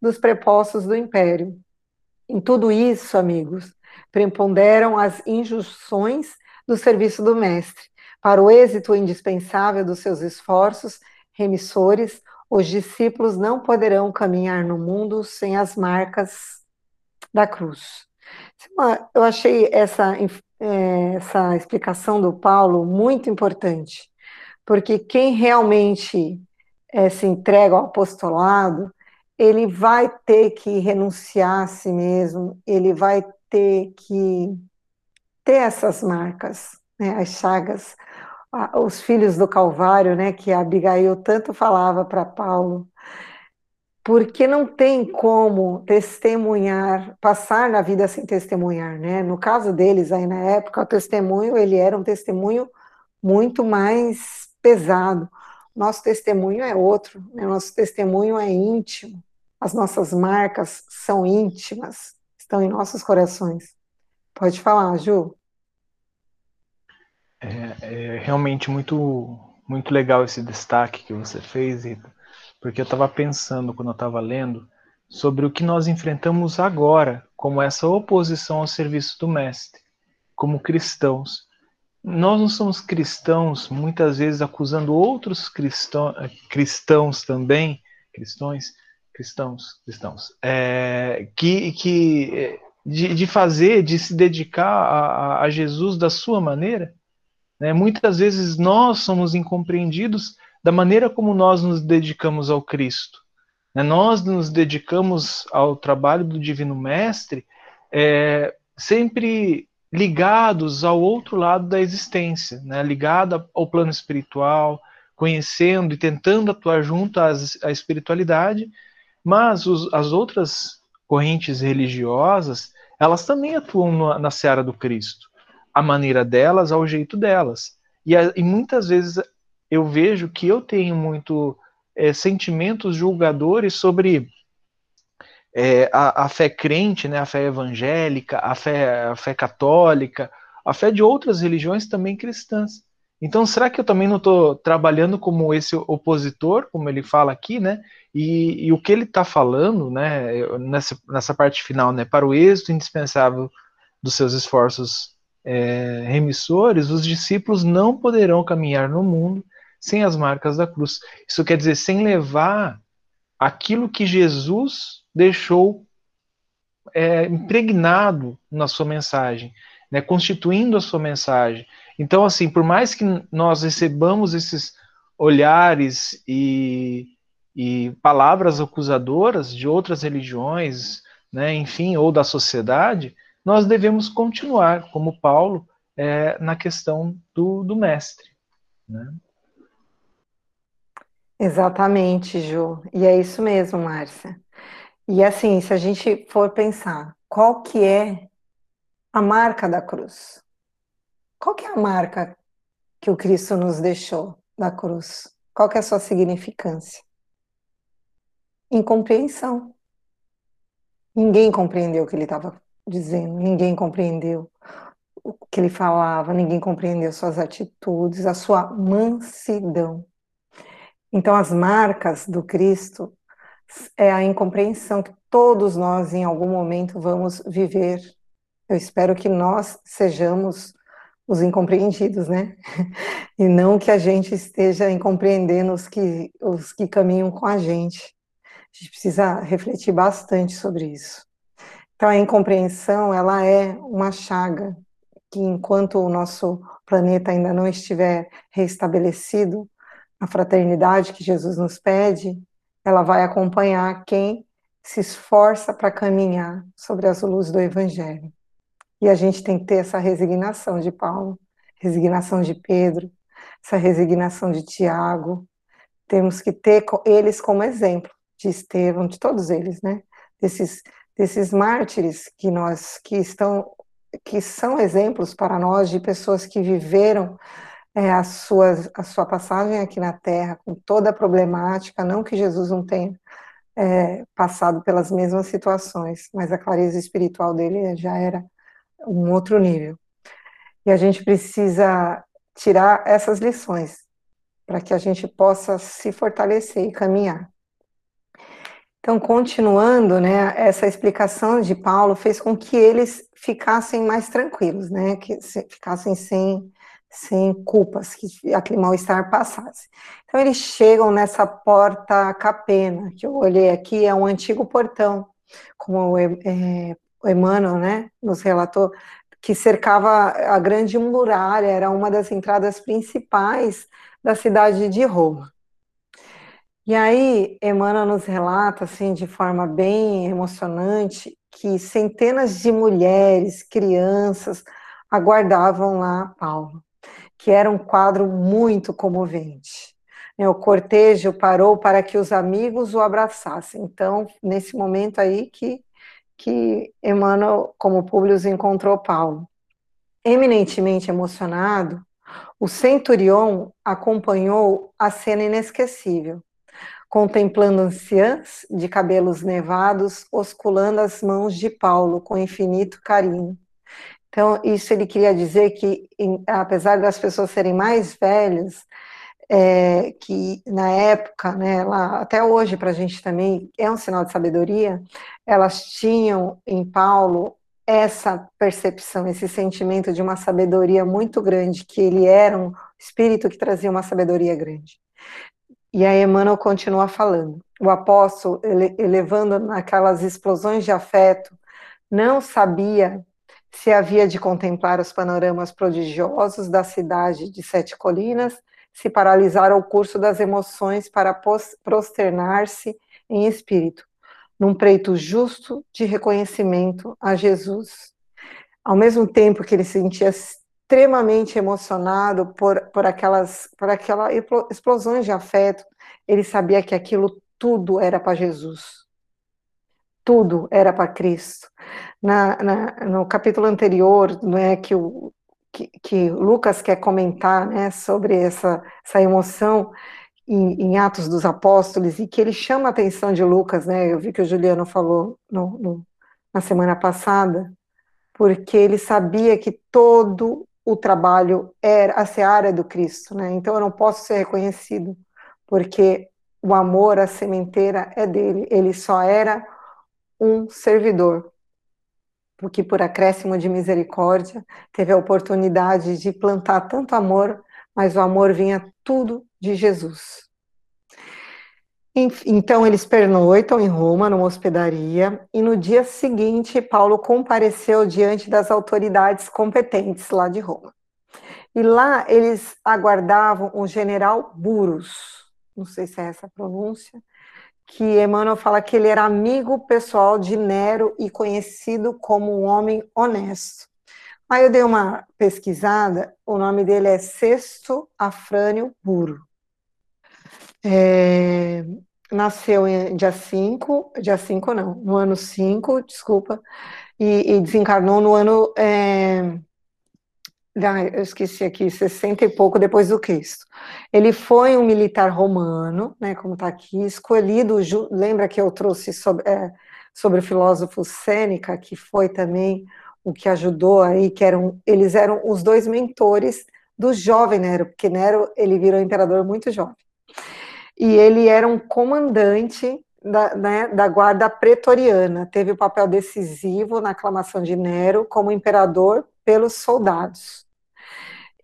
dos prepostos do império. Em tudo isso, amigos, preponderam as injunções do serviço do Mestre. Para o êxito indispensável dos seus esforços remissores, os discípulos não poderão caminhar no mundo sem as marcas da cruz. Eu achei essa é, essa explicação do Paulo muito importante, porque quem realmente é, se entrega ao apostolado, ele vai ter que renunciar a si mesmo, ele vai ter que ter essas marcas, né, as chagas, os filhos do Calvário, né, que Abigail tanto falava para Paulo, porque não tem como testemunhar, passar na vida sem testemunhar, né? No caso deles aí na época, o testemunho, ele era um testemunho muito mais pesado. Nosso testemunho é outro, né? Nosso testemunho é íntimo. As nossas marcas são íntimas, estão em nossos corações. Pode falar, Ju. É, é realmente muito muito legal esse destaque que você fez, Rita porque eu estava pensando quando eu estava lendo sobre o que nós enfrentamos agora, como essa oposição ao serviço do Mestre, como cristãos. Nós não somos cristãos, muitas vezes acusando outros cristão, cristãos também, cristãos, cristãos, cristãos, é, que, que de, de, fazer, de se dedicar a, a Jesus da sua maneira. Né? Muitas vezes nós somos incompreendidos da maneira como nós nos dedicamos ao Cristo. Né? Nós nos dedicamos ao trabalho do Divino Mestre é, sempre ligados ao outro lado da existência, né? ligado ao plano espiritual, conhecendo e tentando atuar junto às, à espiritualidade, mas os, as outras correntes religiosas, elas também atuam na, na seara do Cristo. A maneira delas, ao jeito delas. E, e muitas vezes eu vejo que eu tenho muito é, sentimentos julgadores sobre é, a, a, fé crente, né, a fé evangélica, a fé, a fé católica, a fé de outras religiões também cristãs. Então, será que eu também não estou trabalhando como esse opositor, como ele fala aqui, né? E, e o que ele está falando, né, nessa, nessa parte final, né, para o êxito indispensável dos seus esforços é, remissores, os discípulos não poderão caminhar no mundo sem as marcas da cruz. Isso quer dizer, sem levar aquilo que Jesus deixou é, impregnado na sua mensagem, né, constituindo a sua mensagem. Então, assim, por mais que nós recebamos esses olhares e, e palavras acusadoras de outras religiões, né, enfim, ou da sociedade, nós devemos continuar, como Paulo, é, na questão do, do mestre. Né? Exatamente, Ju. E é isso mesmo, Márcia. E assim, se a gente for pensar, qual que é a marca da cruz? Qual que é a marca que o Cristo nos deixou da cruz? Qual que é a sua significância? Incompreensão. Ninguém compreendeu o que ele estava dizendo, ninguém compreendeu o que ele falava, ninguém compreendeu suas atitudes, a sua mansidão. Então, as marcas do Cristo é a incompreensão que todos nós, em algum momento, vamos viver. Eu espero que nós sejamos os incompreendidos, né? E não que a gente esteja incompreendendo os que, os que caminham com a gente. A gente precisa refletir bastante sobre isso. Então, a incompreensão, ela é uma chaga que, enquanto o nosso planeta ainda não estiver restabelecido, a fraternidade que Jesus nos pede, ela vai acompanhar quem se esforça para caminhar sobre as luzes do Evangelho. E a gente tem que ter essa resignação de Paulo, resignação de Pedro, essa resignação de Tiago. Temos que ter eles como exemplo, de Estevão, de todos eles, né? Desses, desses mártires que nós que estão que são exemplos para nós de pessoas que viveram é, a, sua, a sua passagem aqui na Terra, com toda a problemática, não que Jesus não tenha é, passado pelas mesmas situações, mas a clareza espiritual dele já era um outro nível. E a gente precisa tirar essas lições para que a gente possa se fortalecer e caminhar. Então, continuando, né, essa explicação de Paulo fez com que eles ficassem mais tranquilos, né, que ficassem sem sem culpas, que aquele mal-estar passasse. Então eles chegam nessa porta capena, que eu olhei aqui, é um antigo portão, como o, é, o Emmanuel né, nos relatou, que cercava a grande muralha, era uma das entradas principais da cidade de Roma. E aí, Emmanuel nos relata, assim, de forma bem emocionante, que centenas de mulheres, crianças, aguardavam lá Paulo que era um quadro muito comovente. Né, o cortejo parou para que os amigos o abraçassem. Então, nesse momento aí que, que Emmanuel, como Públio, encontrou Paulo. Eminentemente emocionado, o centurião acompanhou a cena inesquecível, contemplando anciãs de cabelos nevados osculando as mãos de Paulo com infinito carinho então, isso ele queria dizer que, em, apesar das pessoas serem mais velhas, é, que na época, né, até hoje para a gente também é um sinal de sabedoria, elas tinham em Paulo essa percepção, esse sentimento de uma sabedoria muito grande, que ele era um espírito que trazia uma sabedoria grande. E aí Emmanuel continua falando. O apóstolo, elevando naquelas explosões de afeto, não sabia se havia de contemplar os panoramas prodigiosos da cidade de Sete Colinas, se paralisar o curso das emoções para prosternar-se em espírito, num preito justo de reconhecimento a Jesus. Ao mesmo tempo que ele se sentia extremamente emocionado por, por, aquelas, por aquela explosões de afeto, ele sabia que aquilo tudo era para Jesus tudo era para Cristo. Na, na, no capítulo anterior, não é que o que, que Lucas quer comentar, né, sobre essa, essa emoção em, em, Atos dos Apóstolos e que ele chama a atenção de Lucas, né? Eu vi que o Juliano falou no, no, na semana passada, porque ele sabia que todo o trabalho era a seara do Cristo, né? Então eu não posso ser reconhecido porque o amor, a sementeira é dele. Ele só era um servidor, porque por acréscimo de misericórdia teve a oportunidade de plantar tanto amor, mas o amor vinha tudo de Jesus. Então eles pernoitam em Roma, numa hospedaria, e no dia seguinte Paulo compareceu diante das autoridades competentes lá de Roma. E lá eles aguardavam o general Burus, não sei se é essa a pronúncia, que Emmanuel fala que ele era amigo pessoal de Nero e conhecido como um homem honesto. Aí eu dei uma pesquisada, o nome dele é Sexto Afrânio Buro. É, nasceu em dia 5, dia 5 não, no ano 5, desculpa, e, e, desencarnou no ano é, eu esqueci aqui, 60 e pouco depois do Cristo. Ele foi um militar romano, né, como está aqui, escolhido, lembra que eu trouxe sobre, é, sobre o filósofo Sêneca, que foi também o que ajudou aí, que eram, eles eram os dois mentores do jovem Nero, porque Nero, ele virou imperador muito jovem. E ele era um comandante da, né, da guarda pretoriana, teve o um papel decisivo na aclamação de Nero como imperador pelos soldados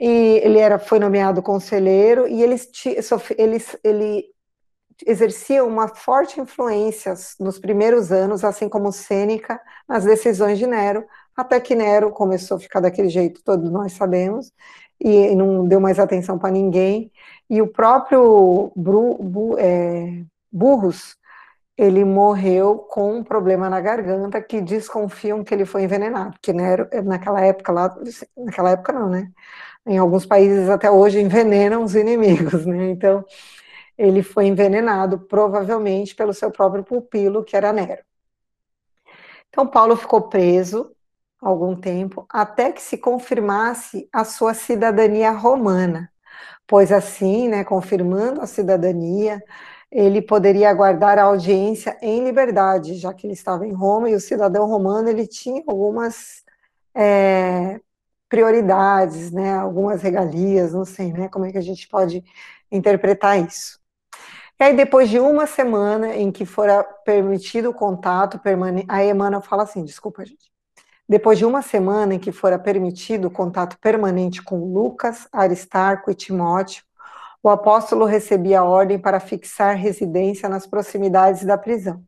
e ele era, foi nomeado conselheiro e ele, ele, ele exercia uma forte influência nos primeiros anos, assim como Sêneca, nas decisões de Nero, até que Nero começou a ficar daquele jeito, todos nós sabemos, e não deu mais atenção para ninguém, e o próprio Bru, Bu, é, Burros, ele morreu com um problema na garganta que desconfiam que ele foi envenenado, porque Nero, naquela época lá, naquela época não, né? Em alguns países até hoje envenenam os inimigos, né? Então, ele foi envenenado provavelmente pelo seu próprio pupilo, que era Nero. Então, Paulo ficou preso algum tempo até que se confirmasse a sua cidadania romana, pois assim, né, confirmando a cidadania, ele poderia aguardar a audiência em liberdade, já que ele estava em Roma e o cidadão romano ele tinha algumas é, prioridades, né, algumas regalias, não sei, né, como é que a gente pode interpretar isso. E aí, depois de uma semana em que fora permitido o contato permanente, a Emmanuel fala assim, desculpa, gente. Depois de uma semana em que fora permitido o contato permanente com Lucas, Aristarco e Timóteo, o apóstolo recebia ordem para fixar residência nas proximidades da prisão.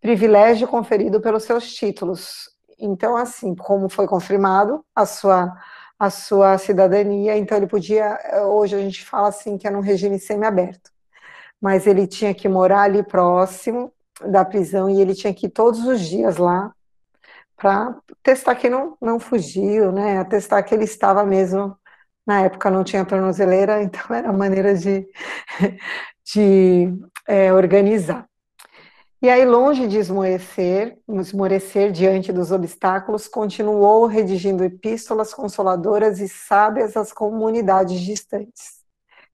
Privilégio conferido pelos seus títulos, então, assim, como foi confirmado a sua, a sua cidadania, então ele podia, hoje a gente fala assim, que era um regime semiaberto, mas ele tinha que morar ali próximo da prisão e ele tinha que ir todos os dias lá para testar que não, não fugiu, né, testar que ele estava mesmo, na época não tinha tornozeleira, então era a maneira de, de é, organizar. E aí, longe de esmorecer, esmorecer diante dos obstáculos, continuou redigindo epístolas consoladoras e sábias às comunidades distantes.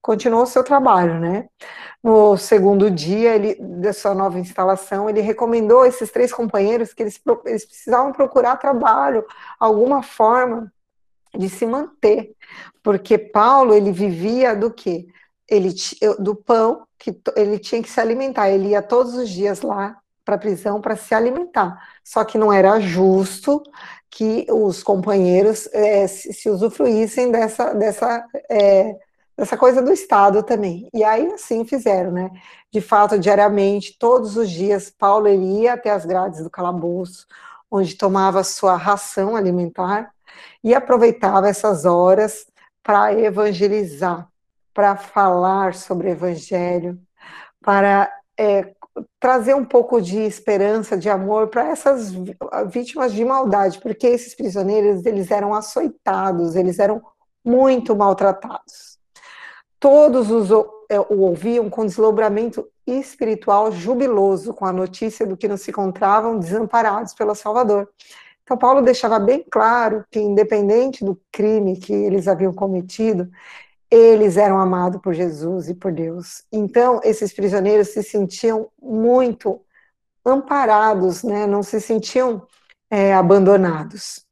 Continuou seu trabalho, né? No segundo dia ele, da sua nova instalação, ele recomendou a esses três companheiros que eles, eles precisavam procurar trabalho, alguma forma de se manter, porque Paulo ele vivia do quê? Ele do pão que ele tinha que se alimentar. Ele ia todos os dias lá para a prisão para se alimentar. Só que não era justo que os companheiros é, se, se, usufruíssem dessa, dessa, é, dessa coisa do Estado também. E aí assim fizeram, né? De fato, diariamente, todos os dias, Paulo ia até as grades do calabouço, onde tomava sua ração alimentar e aproveitava essas horas para evangelizar, para falar sobre o evangelho, para é, trazer um pouco de esperança, de amor para essas vítimas de maldade, porque esses prisioneiros eles eram açoitados, eles eram muito maltratados. Todos os é, o ouviam com deslumbramento espiritual jubiloso com a notícia do que não se encontravam desamparados pelo Salvador. Então, Paulo deixava bem claro que, independente do crime que eles haviam cometido, eles eram amados por Jesus e por Deus. Então, esses prisioneiros se sentiam muito amparados, né? não se sentiam é, abandonados.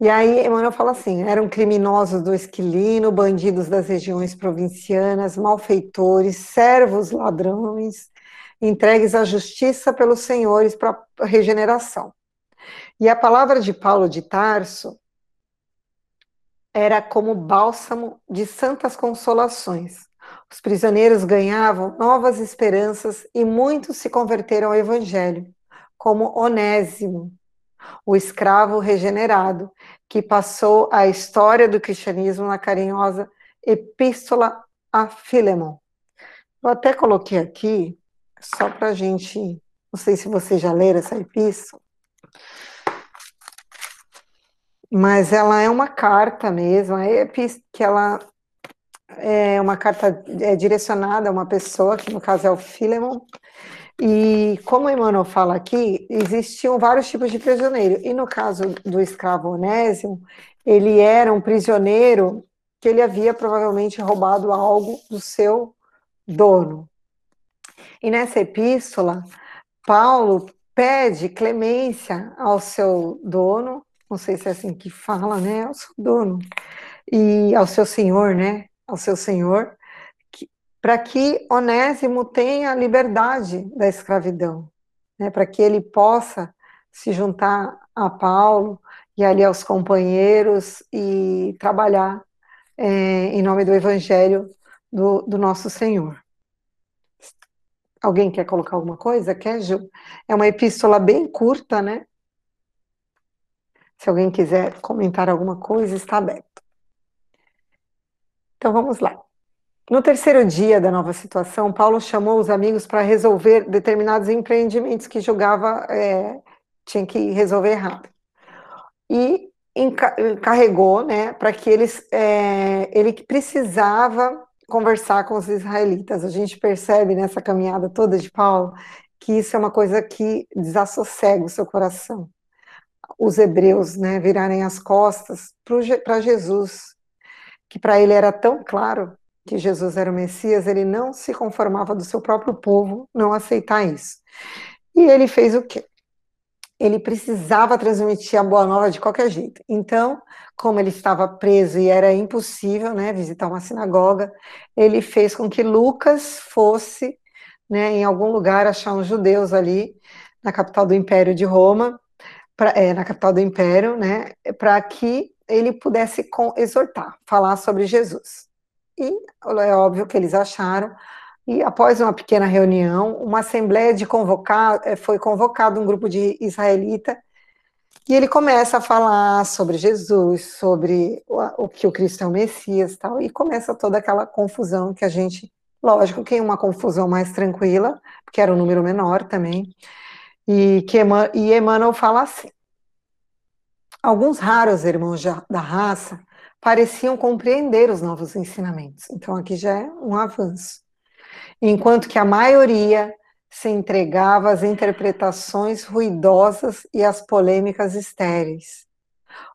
E aí Emmanuel fala assim, eram criminosos do esquilino, bandidos das regiões provincianas, malfeitores, servos ladrões, entregues à justiça pelos senhores para regeneração. E a palavra de Paulo de Tarso era como bálsamo de santas consolações. Os prisioneiros ganhavam novas esperanças e muitos se converteram ao evangelho, como Onésimo, o escravo regenerado, que passou a história do cristianismo na carinhosa Epístola a Filemon. Eu até coloquei aqui, só para a gente. Não sei se vocês já leram essa epístola, mas ela é uma carta mesmo, é que ela é uma carta é direcionada a uma pessoa, que no caso é o Filemon, e como o Emmanuel fala aqui, existiam vários tipos de prisioneiro. E no caso do escravo Onésimo, ele era um prisioneiro que ele havia provavelmente roubado algo do seu dono. E nessa epístola, Paulo pede clemência ao seu dono, não sei se é assim que fala, né, ao seu dono, e ao seu senhor, né, ao seu senhor, para que Onésimo tenha liberdade da escravidão, né, para que ele possa se juntar a Paulo e ali aos companheiros e trabalhar é, em nome do Evangelho do, do, nosso Senhor. Alguém quer colocar alguma coisa? Quer, Gil? É uma epístola bem curta, né? Se alguém quiser comentar alguma coisa, está aberto. Então vamos lá. No terceiro dia da nova situação, Paulo chamou os amigos para resolver determinados empreendimentos que julgava é, tinha que resolver errado. E encarregou, né, para que eles, é, ele precisava conversar com os israelitas. A gente percebe nessa caminhada toda de Paulo que isso é uma coisa que desassossega o seu coração. Os hebreus, né, virarem as costas para Jesus, que para ele era tão claro que Jesus era o Messias, ele não se conformava do seu próprio povo não aceitar isso. E ele fez o quê? Ele precisava transmitir a boa nova de qualquer jeito. Então, como ele estava preso e era impossível, né, visitar uma sinagoga, ele fez com que Lucas fosse, né, em algum lugar achar uns judeus ali na capital do Império de Roma, pra, é, na capital do Império, né, para que ele pudesse exortar, falar sobre Jesus. E é óbvio que eles acharam. E após uma pequena reunião, uma assembleia de convocar, eh, foi convocado um grupo de israelita e ele começa a falar sobre Jesus, sobre o, o que o Cristo é o Messias, tal, e começa toda aquela confusão que a gente, lógico que uma confusão mais tranquila, porque era um número menor também, e que e Emmanuel fala assim: alguns raros irmãos da raça pareciam compreender os novos ensinamentos. Então, aqui já é um avanço. Enquanto que a maioria se entregava às interpretações ruidosas e às polêmicas estéreis.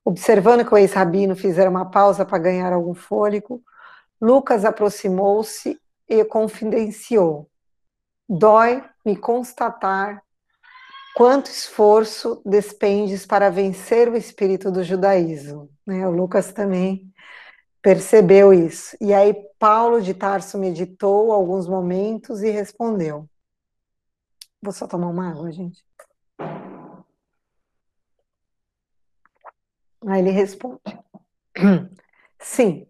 Observando que o ex-rabino fizera uma pausa para ganhar algum fôlego, Lucas aproximou-se e confidenciou: Dói-me constatar quanto esforço despendes para vencer o espírito do judaísmo. Né? O Lucas também percebeu isso. E aí Paulo de Tarso meditou alguns momentos e respondeu. Vou só tomar uma água, gente. Aí ele responde: Sim,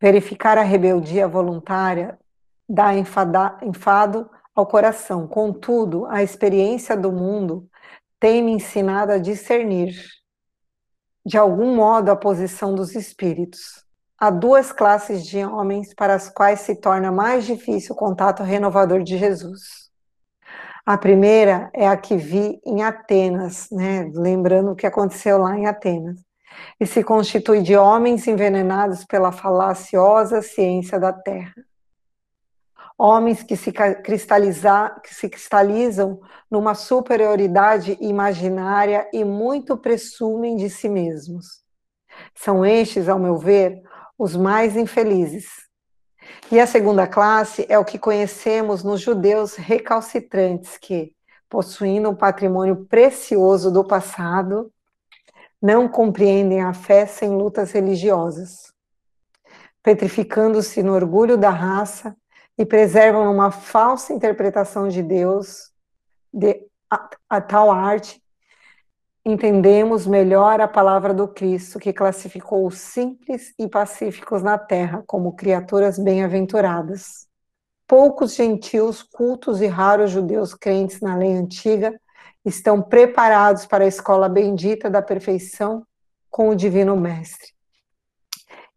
verificar a rebeldia voluntária dá enfado ao coração. Contudo, a experiência do mundo tem me ensinado a discernir, de algum modo, a posição dos espíritos. Há duas classes de homens para as quais se torna mais difícil o contato renovador de Jesus. A primeira é a que vi em Atenas, né? lembrando o que aconteceu lá em Atenas, e se constitui de homens envenenados pela falaciosa ciência da terra homens que se, cristalizar, que se cristalizam numa superioridade imaginária e muito presumem de si mesmos. São estes, ao meu ver, os mais infelizes. E a segunda classe é o que conhecemos nos judeus recalcitrantes, que, possuindo um patrimônio precioso do passado, não compreendem a fé sem lutas religiosas, petrificando-se no orgulho da raça e preservam uma falsa interpretação de Deus, de a, a tal arte, entendemos melhor a palavra do Cristo, que classificou os simples e pacíficos na terra como criaturas bem-aventuradas. Poucos gentios, cultos e raros judeus crentes na lei antiga estão preparados para a escola bendita da perfeição com o Divino Mestre.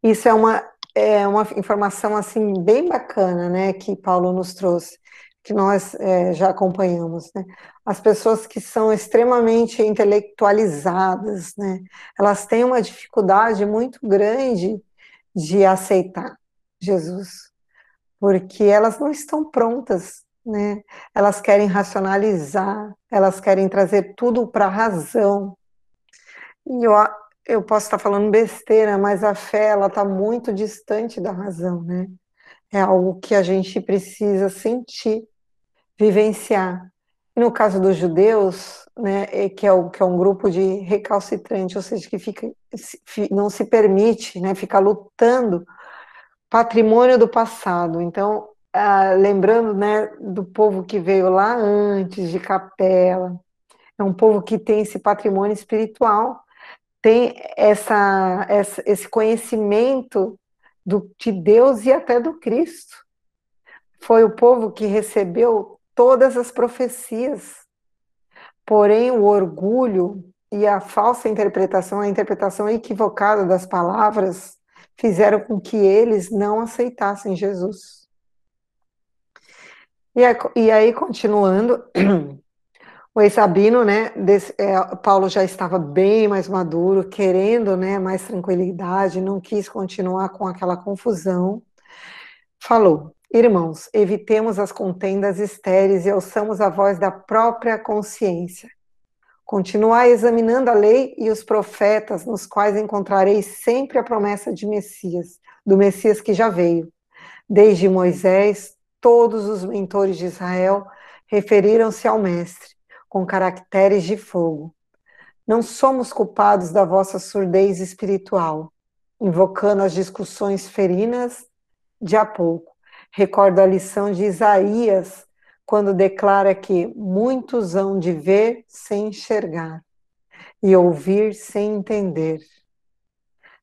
Isso é uma é uma informação assim bem bacana, né, que Paulo nos trouxe, que nós é, já acompanhamos, né? As pessoas que são extremamente intelectualizadas, né, elas têm uma dificuldade muito grande de aceitar Jesus, porque elas não estão prontas, né? Elas querem racionalizar, elas querem trazer tudo para a razão. E eu, eu posso estar falando besteira, mas a fé ela está muito distante da razão, né? É algo que a gente precisa sentir, vivenciar. E no caso dos judeus, né, é que é, o, que é um grupo de recalcitrante, ou seja, que fica, não se permite, né, ficar lutando patrimônio do passado. Então, ah, lembrando, né, do povo que veio lá antes de Capela, é um povo que tem esse patrimônio espiritual tem essa, essa, esse conhecimento do, de Deus e até do Cristo. Foi o povo que recebeu todas as profecias. Porém, o orgulho e a falsa interpretação, a interpretação equivocada das palavras, fizeram com que eles não aceitassem Jesus. E aí, continuando, O ex-sabino, né, desse, é, Paulo já estava bem mais maduro, querendo, né, mais tranquilidade, não quis continuar com aquela confusão. Falou: Irmãos, evitemos as contendas estéreis e ouçamos a voz da própria consciência. Continuai examinando a lei e os profetas, nos quais encontrareis sempre a promessa de Messias, do Messias que já veio. Desde Moisés, todos os mentores de Israel referiram-se ao Mestre com caracteres de fogo. Não somos culpados da vossa surdez espiritual, invocando as discussões ferinas de há pouco. Recordo a lição de Isaías, quando declara que muitos hão de ver sem enxergar e ouvir sem entender.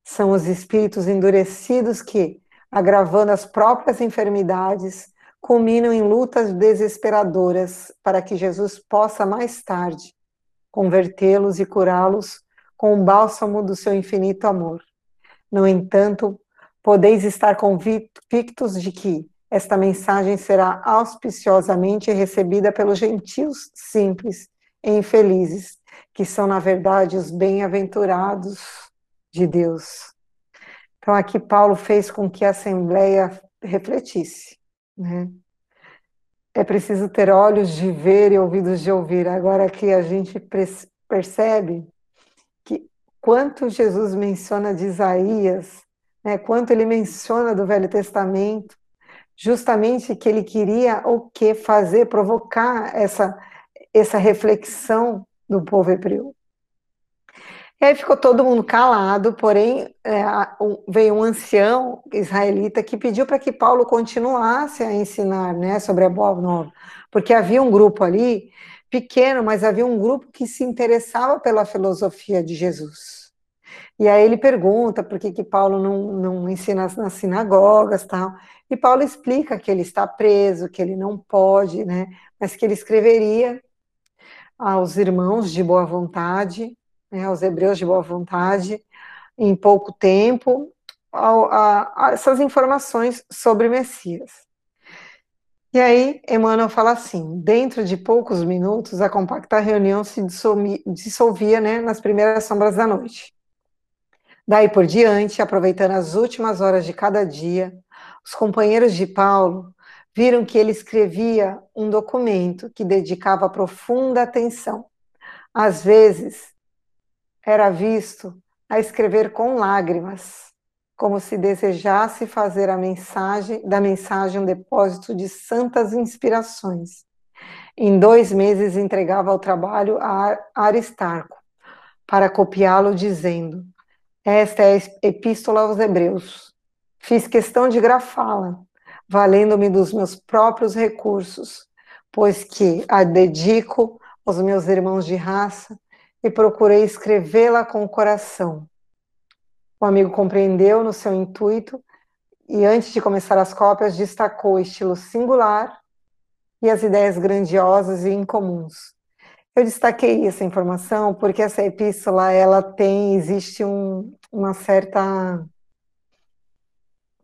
São os espíritos endurecidos que, agravando as próprias enfermidades, culminam em lutas desesperadoras para que Jesus possa mais tarde convertê-los e curá-los com o bálsamo do seu infinito amor. No entanto, podeis estar convictos de que esta mensagem será auspiciosamente recebida pelos gentios simples e infelizes, que são, na verdade, os bem-aventurados de Deus. Então, aqui Paulo fez com que a Assembleia refletisse né? É preciso ter olhos de ver e ouvidos de ouvir. Agora que a gente percebe que quanto Jesus menciona de Isaías, né, quanto ele menciona do Velho Testamento, justamente que ele queria o que fazer, provocar essa, essa reflexão do povo hebreu. E aí ficou todo mundo calado, porém é, veio um ancião israelita que pediu para que Paulo continuasse a ensinar né, sobre a boa nova, porque havia um grupo ali, pequeno, mas havia um grupo que se interessava pela filosofia de Jesus. E aí ele pergunta por que, que Paulo não, não ensina nas sinagogas tal. E Paulo explica que ele está preso, que ele não pode, né, mas que ele escreveria aos irmãos de boa vontade né, aos hebreus de boa vontade, em pouco tempo, a, a, essas informações sobre Messias. E aí, Emmanuel fala assim: dentro de poucos minutos, a compacta reunião se dissolvia, dissolvia né, nas primeiras sombras da noite. Daí por diante, aproveitando as últimas horas de cada dia, os companheiros de Paulo viram que ele escrevia um documento que dedicava profunda atenção. Às vezes, era visto a escrever com lágrimas, como se desejasse fazer a mensagem da mensagem um depósito de santas inspirações. Em dois meses entregava o trabalho a Aristarco para copiá-lo, dizendo: Esta é a epístola aos Hebreus. Fiz questão de grafá-la, valendo-me dos meus próprios recursos, pois que a dedico aos meus irmãos de raça e procurei escrevê-la com o coração. O amigo compreendeu no seu intuito e, antes de começar as cópias, destacou o estilo singular e as ideias grandiosas e incomuns. Eu destaquei essa informação porque essa epístola ela tem existe um, uma certa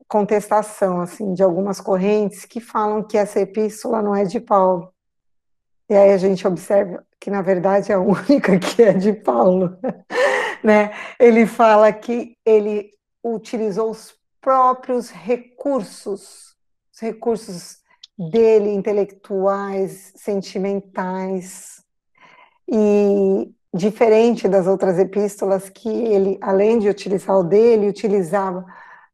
contestação assim de algumas correntes que falam que essa epístola não é de Paulo. E aí a gente observa que na verdade é a única que é de Paulo, né? Ele fala que ele utilizou os próprios recursos, os recursos dele intelectuais, sentimentais e diferente das outras epístolas que ele, além de utilizar o dele, utilizava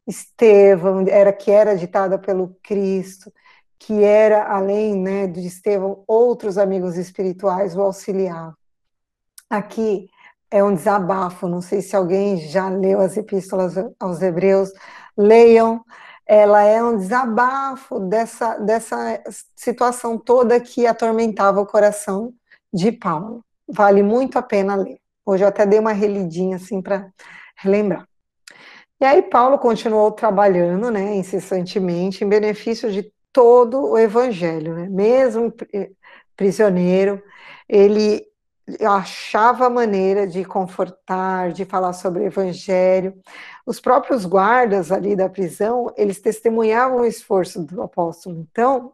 Estevão, era que era ditada pelo Cristo, que era, além né, de Estevão, outros amigos espirituais o auxiliavam. Aqui é um desabafo, não sei se alguém já leu as epístolas aos Hebreus, leiam, ela é um desabafo dessa, dessa situação toda que atormentava o coração de Paulo. Vale muito a pena ler. Hoje eu até dei uma relidinha assim para relembrar. E aí Paulo continuou trabalhando, né, incessantemente, em benefício de todo o evangelho, né? Mesmo prisioneiro, ele achava maneira de confortar, de falar sobre o evangelho. Os próprios guardas ali da prisão, eles testemunhavam o esforço do apóstolo. Então,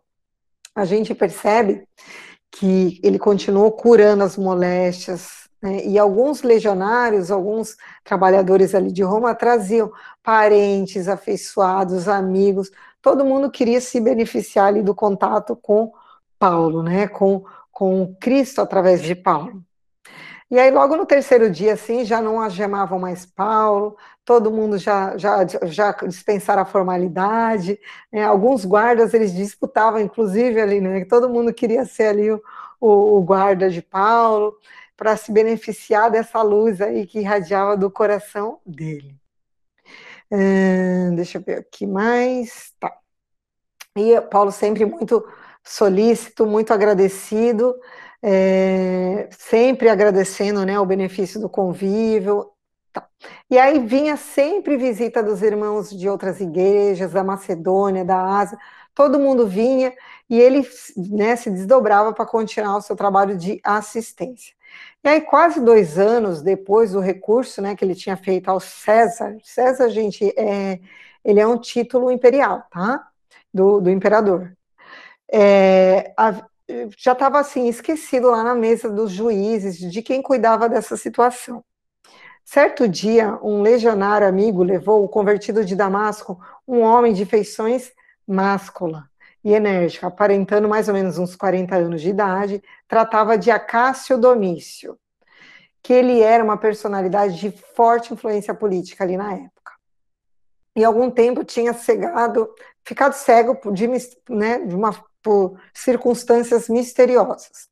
a gente percebe que ele continuou curando as moléstias, né? E alguns legionários, alguns trabalhadores ali de Roma traziam parentes, afeiçoados, amigos, todo mundo queria se beneficiar ali do contato com Paulo, né? com, com Cristo através de Paulo. E aí, logo no terceiro dia, assim, já não algemavam mais Paulo, todo mundo já, já, já dispensaram a formalidade, né? alguns guardas, eles disputavam, inclusive, ali, né? Todo mundo queria ser ali o, o, o guarda de Paulo, para se beneficiar dessa luz aí que irradiava do coração dele. Deixa eu ver aqui mais. Tá. E Paulo sempre muito solícito, muito agradecido, é, sempre agradecendo né, o benefício do convívio. Tá. E aí vinha sempre visita dos irmãos de outras igrejas, da Macedônia, da Ásia, todo mundo vinha e ele né, se desdobrava para continuar o seu trabalho de assistência. E aí, quase dois anos depois do recurso né, que ele tinha feito ao César, César, gente, é, ele é um título imperial, tá? Do, do imperador. É, a, já estava assim, esquecido lá na mesa dos juízes de quem cuidava dessa situação. Certo dia, um legionário amigo levou o convertido de Damasco, um homem de feições máscula e enérgica, aparentando mais ou menos uns 40 anos de idade, tratava de Acácio Domício, que ele era uma personalidade de forte influência política ali na época. E algum tempo tinha cegado, ficado cego de, né, de uma, por circunstâncias misteriosas.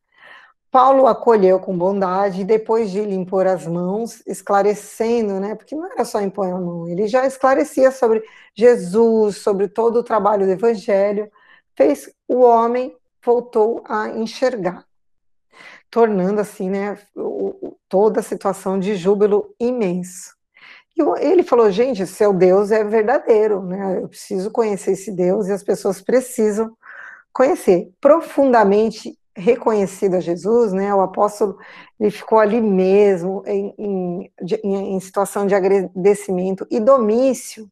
Paulo acolheu com bondade e depois de lhe impor as mãos, esclarecendo, né, porque não era só impor a mão, ele já esclarecia sobre Jesus, sobre todo o trabalho do evangelho, fez o homem voltou a enxergar, tornando assim, né, toda a situação de júbilo imenso. E ele falou, gente, seu Deus é verdadeiro, né? Eu preciso conhecer esse Deus e as pessoas precisam conhecer profundamente reconhecido a Jesus, né, o apóstolo ele ficou ali mesmo em, em, em situação de agradecimento e domício,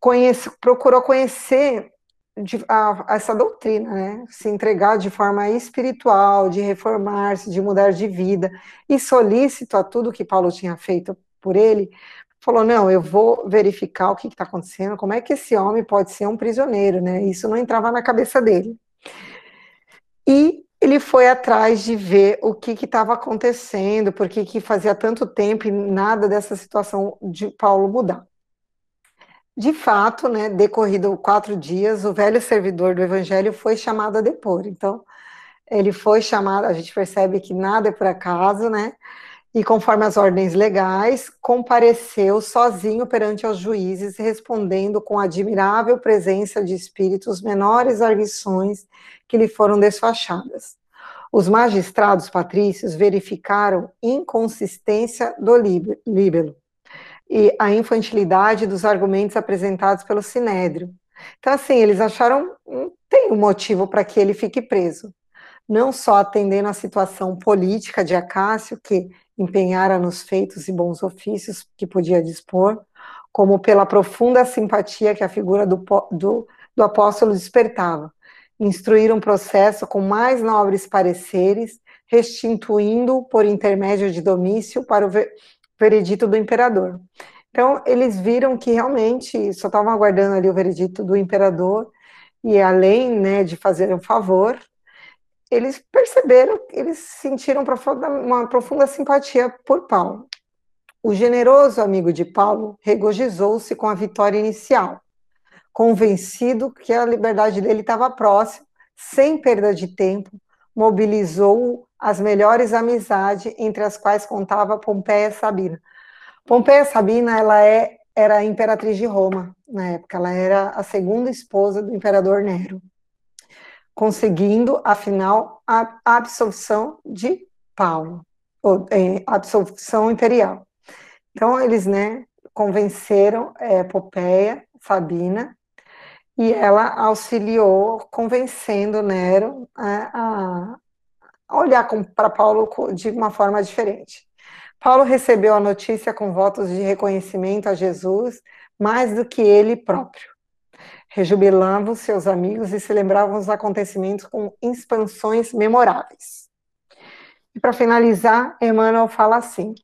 conhece, procurou conhecer de, a, a essa doutrina, né, se entregar de forma espiritual, de reformar-se, de mudar de vida, e solícito a tudo que Paulo tinha feito por ele, falou: não, eu vou verificar o que está acontecendo, como é que esse homem pode ser um prisioneiro, né? Isso não entrava na cabeça dele. E ele foi atrás de ver o que estava acontecendo, porque que fazia tanto tempo e nada dessa situação de Paulo mudar. De fato, né, decorrido quatro dias, o velho servidor do evangelho foi chamado a depor. Então, ele foi chamado, a gente percebe que nada é por acaso, né? e, conforme as ordens legais, compareceu sozinho perante os juízes, respondendo com admirável presença de espíritos menores arguições que lhe foram desfachadas. Os magistrados patrícios verificaram inconsistência do líbelo e a infantilidade dos argumentos apresentados pelo sinédrio. Então, assim, eles acharam tem um motivo para que ele fique preso. Não só atendendo à situação política de Acácio, que empenhara nos feitos e bons ofícios que podia dispor, como pela profunda simpatia que a figura do, do, do apóstolo despertava. Instruir um processo com mais nobres pareceres, restituindo por intermédio de Domício para o veredito do imperador. Então, eles viram que realmente só estavam aguardando ali o veredito do imperador, e além né, de fazer um favor, eles perceberam, eles sentiram uma profunda simpatia por Paulo. O generoso amigo de Paulo regozijou-se com a vitória inicial, convencido que a liberdade dele estava próxima, sem perda de tempo, mobilizou as melhores amizades, entre as quais contava Pompeia Sabina. Pompeia Sabina, ela é, era a imperatriz de Roma na época, ela era a segunda esposa do imperador Nero conseguindo, afinal, a absolvição de Paulo, ou é, absolvição imperial. Então, eles né, convenceram é, Popeia, Sabina, e ela auxiliou, convencendo Nero a, a olhar para Paulo de uma forma diferente. Paulo recebeu a notícia com votos de reconhecimento a Jesus mais do que ele próprio rejubilavam seus amigos e se lembravam dos acontecimentos com expansões memoráveis. E para finalizar, Emmanuel fala assim: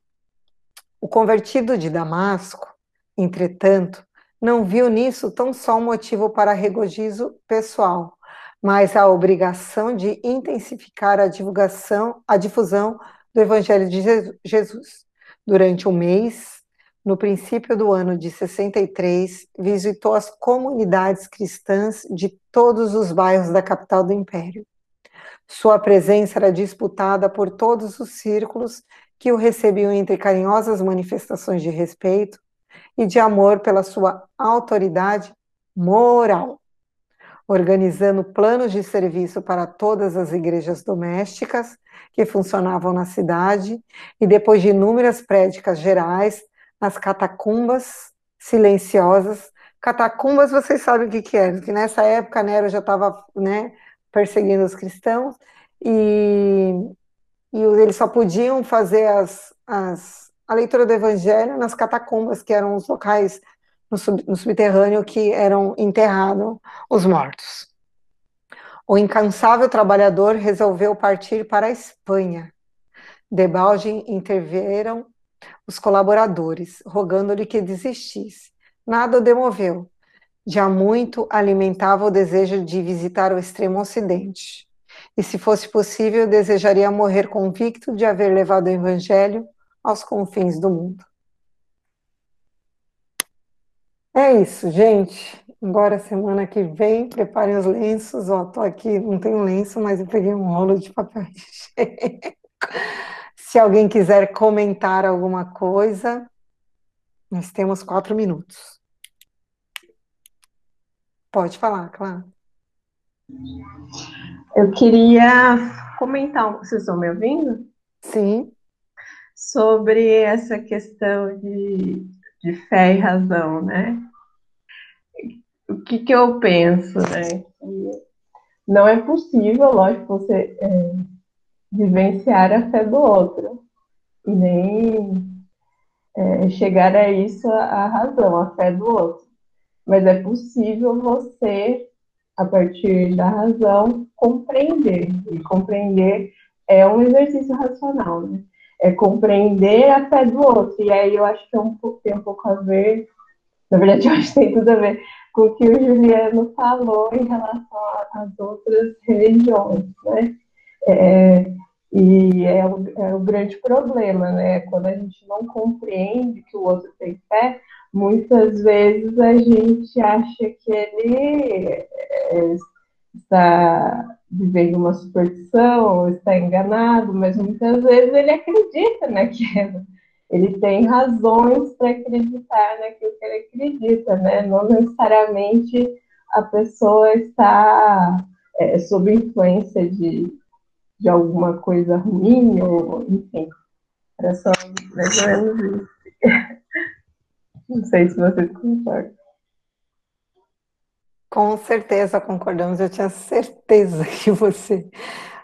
o convertido de Damasco, entretanto, não viu nisso tão só um motivo para regozijo pessoal, mas a obrigação de intensificar a divulgação, a difusão do Evangelho de Jesus. Durante um mês, no princípio do ano de 63, visitou as comunidades cristãs de todos os bairros da capital do Império. Sua presença era disputada por todos os círculos que o recebiam entre carinhosas manifestações de respeito e de amor pela sua autoridade moral, organizando planos de serviço para todas as igrejas domésticas que funcionavam na cidade e depois de inúmeras prédicas gerais nas catacumbas silenciosas. Catacumbas, vocês sabem o que, que é, que nessa época Nero já estava né, perseguindo os cristãos e, e eles só podiam fazer as, as, a leitura do evangelho nas catacumbas, que eram os locais no, sub, no subterrâneo que eram enterrados os mortos. O incansável trabalhador resolveu partir para a Espanha. Debalde interviram os colaboradores, rogando-lhe que desistisse. Nada o demoveu. Já muito alimentava o desejo de visitar o extremo ocidente. E, se fosse possível, desejaria morrer convicto de haver levado o evangelho aos confins do mundo. É isso, gente. Agora, semana que vem, preparem os lenços. Ó, tô aqui, não tenho lenço, mas eu peguei um rolo de papel higiênico. Se alguém quiser comentar alguma coisa, nós temos quatro minutos. Pode falar, claro. Eu queria comentar, vocês estão me ouvindo? Sim. Sobre essa questão de, de fé e razão, né? O que, que eu penso, né? Não é possível, lógico, você é, vivenciar a fé do outro e nem é, chegar a isso a razão, a fé do outro. Mas é possível você, a partir da razão, compreender. E compreender é um exercício racional, né? é compreender a fé do outro. E aí eu acho que é um tem um pouco a ver, na verdade eu acho que tem tudo a ver com o que o Juliano falou em relação às outras religiões, né? É, e é o, é o grande problema, né? Quando a gente não compreende que o outro tem fé, muitas vezes a gente acha que ele é, está vivendo uma superstição, está enganado, mas muitas vezes ele acredita naquilo. Ele tem razões para acreditar naquilo que ele acredita, né? Não necessariamente a pessoa está é, sob influência de, de alguma coisa ruim, ou enfim. Era só mais ou menos isso. Não sei se vocês concordam. Com certeza concordamos. Eu tinha certeza que você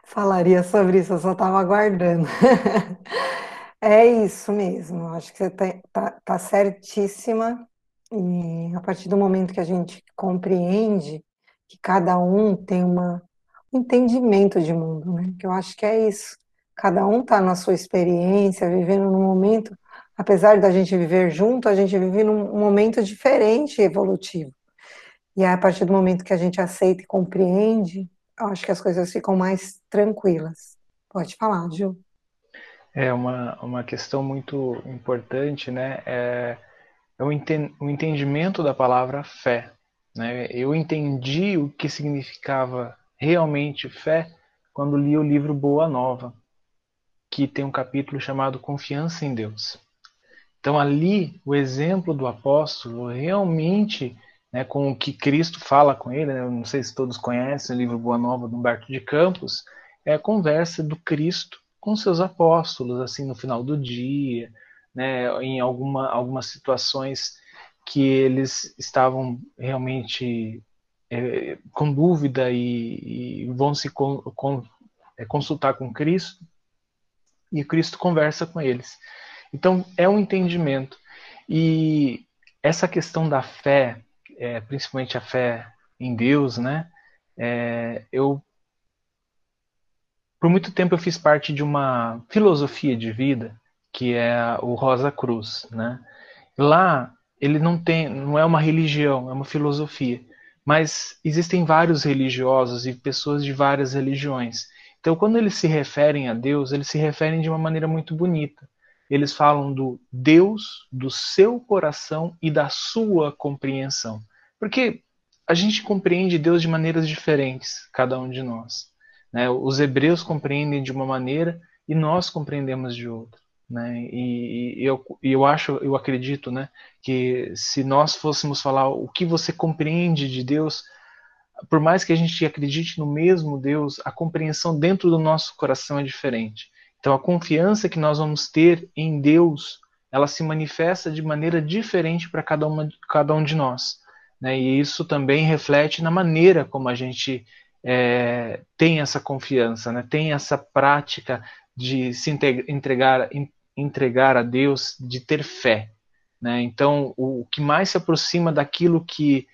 falaria sobre isso, eu só estava aguardando. É isso mesmo, acho que você está tá, tá certíssima. E a partir do momento que a gente compreende que cada um tem uma, um entendimento de mundo, né? Que eu acho que é isso. Cada um está na sua experiência, vivendo num momento, apesar da gente viver junto, a gente vive num momento diferente evolutivo. E aí, a partir do momento que a gente aceita e compreende, eu acho que as coisas ficam mais tranquilas. Pode falar, Gil. É uma, uma questão muito importante, né? É, é o, enten o entendimento da palavra fé. Né? Eu entendi o que significava realmente fé quando li o livro Boa Nova, que tem um capítulo chamado Confiança em Deus. Então, ali, o exemplo do apóstolo realmente né, com o que Cristo fala com ele, né, não sei se todos conhecem o livro Boa Nova do Humberto de Campos, é a conversa do Cristo com seus apóstolos, assim, no final do dia, né, em alguma, algumas situações que eles estavam realmente é, com dúvida e, e vão se con, con, é, consultar com Cristo, e Cristo conversa com eles. Então, é um entendimento. E essa questão da fé, é, principalmente a fé em Deus, né? É, eu por muito tempo eu fiz parte de uma filosofia de vida que é o Rosa Cruz, né? Lá ele não tem, não é uma religião, é uma filosofia, mas existem vários religiosos e pessoas de várias religiões. Então, quando eles se referem a Deus, eles se referem de uma maneira muito bonita. Eles falam do Deus do seu coração e da sua compreensão. Porque a gente compreende Deus de maneiras diferentes, cada um de nós. Né? Os hebreus compreendem de uma maneira e nós compreendemos de outra. Né? E, e eu, eu acho, eu acredito, né, que se nós fôssemos falar o que você compreende de Deus, por mais que a gente acredite no mesmo Deus, a compreensão dentro do nosso coração é diferente. Então, a confiança que nós vamos ter em Deus, ela se manifesta de maneira diferente para cada, cada um de nós. Né? E isso também reflete na maneira como a gente é, tem essa confiança, né? tem essa prática de se entregar, entregar a Deus, de ter fé. Né? Então, o que mais se aproxima daquilo que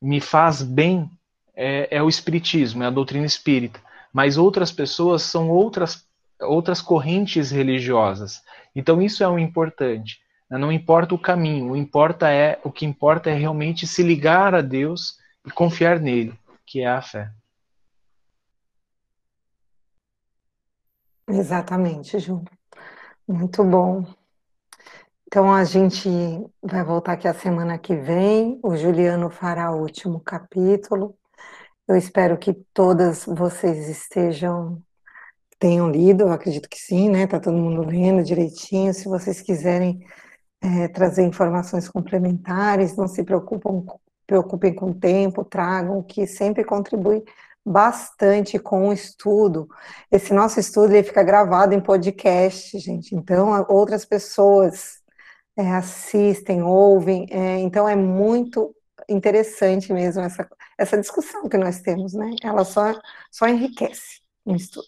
me faz bem é, é o Espiritismo, é a doutrina espírita. Mas outras pessoas são outras outras correntes religiosas. Então isso é o importante. Né? Não importa o caminho, o importa é o que importa é realmente se ligar a Deus e confiar nele, que é a fé. Exatamente, Ju. Muito bom. Então a gente vai voltar aqui a semana que vem. O Juliano fará o último capítulo. Eu espero que todas vocês estejam tenham lido, eu acredito que sim, né? Tá todo mundo lendo direitinho. Se vocês quiserem é, trazer informações complementares, não se preocupem, preocupem com o tempo, tragam, que sempre contribui bastante com o estudo. Esse nosso estudo ele fica gravado em podcast, gente. Então, outras pessoas é, assistem, ouvem. É, então, é muito interessante mesmo essa, essa discussão que nós temos, né? Ela só, só enriquece o estudo.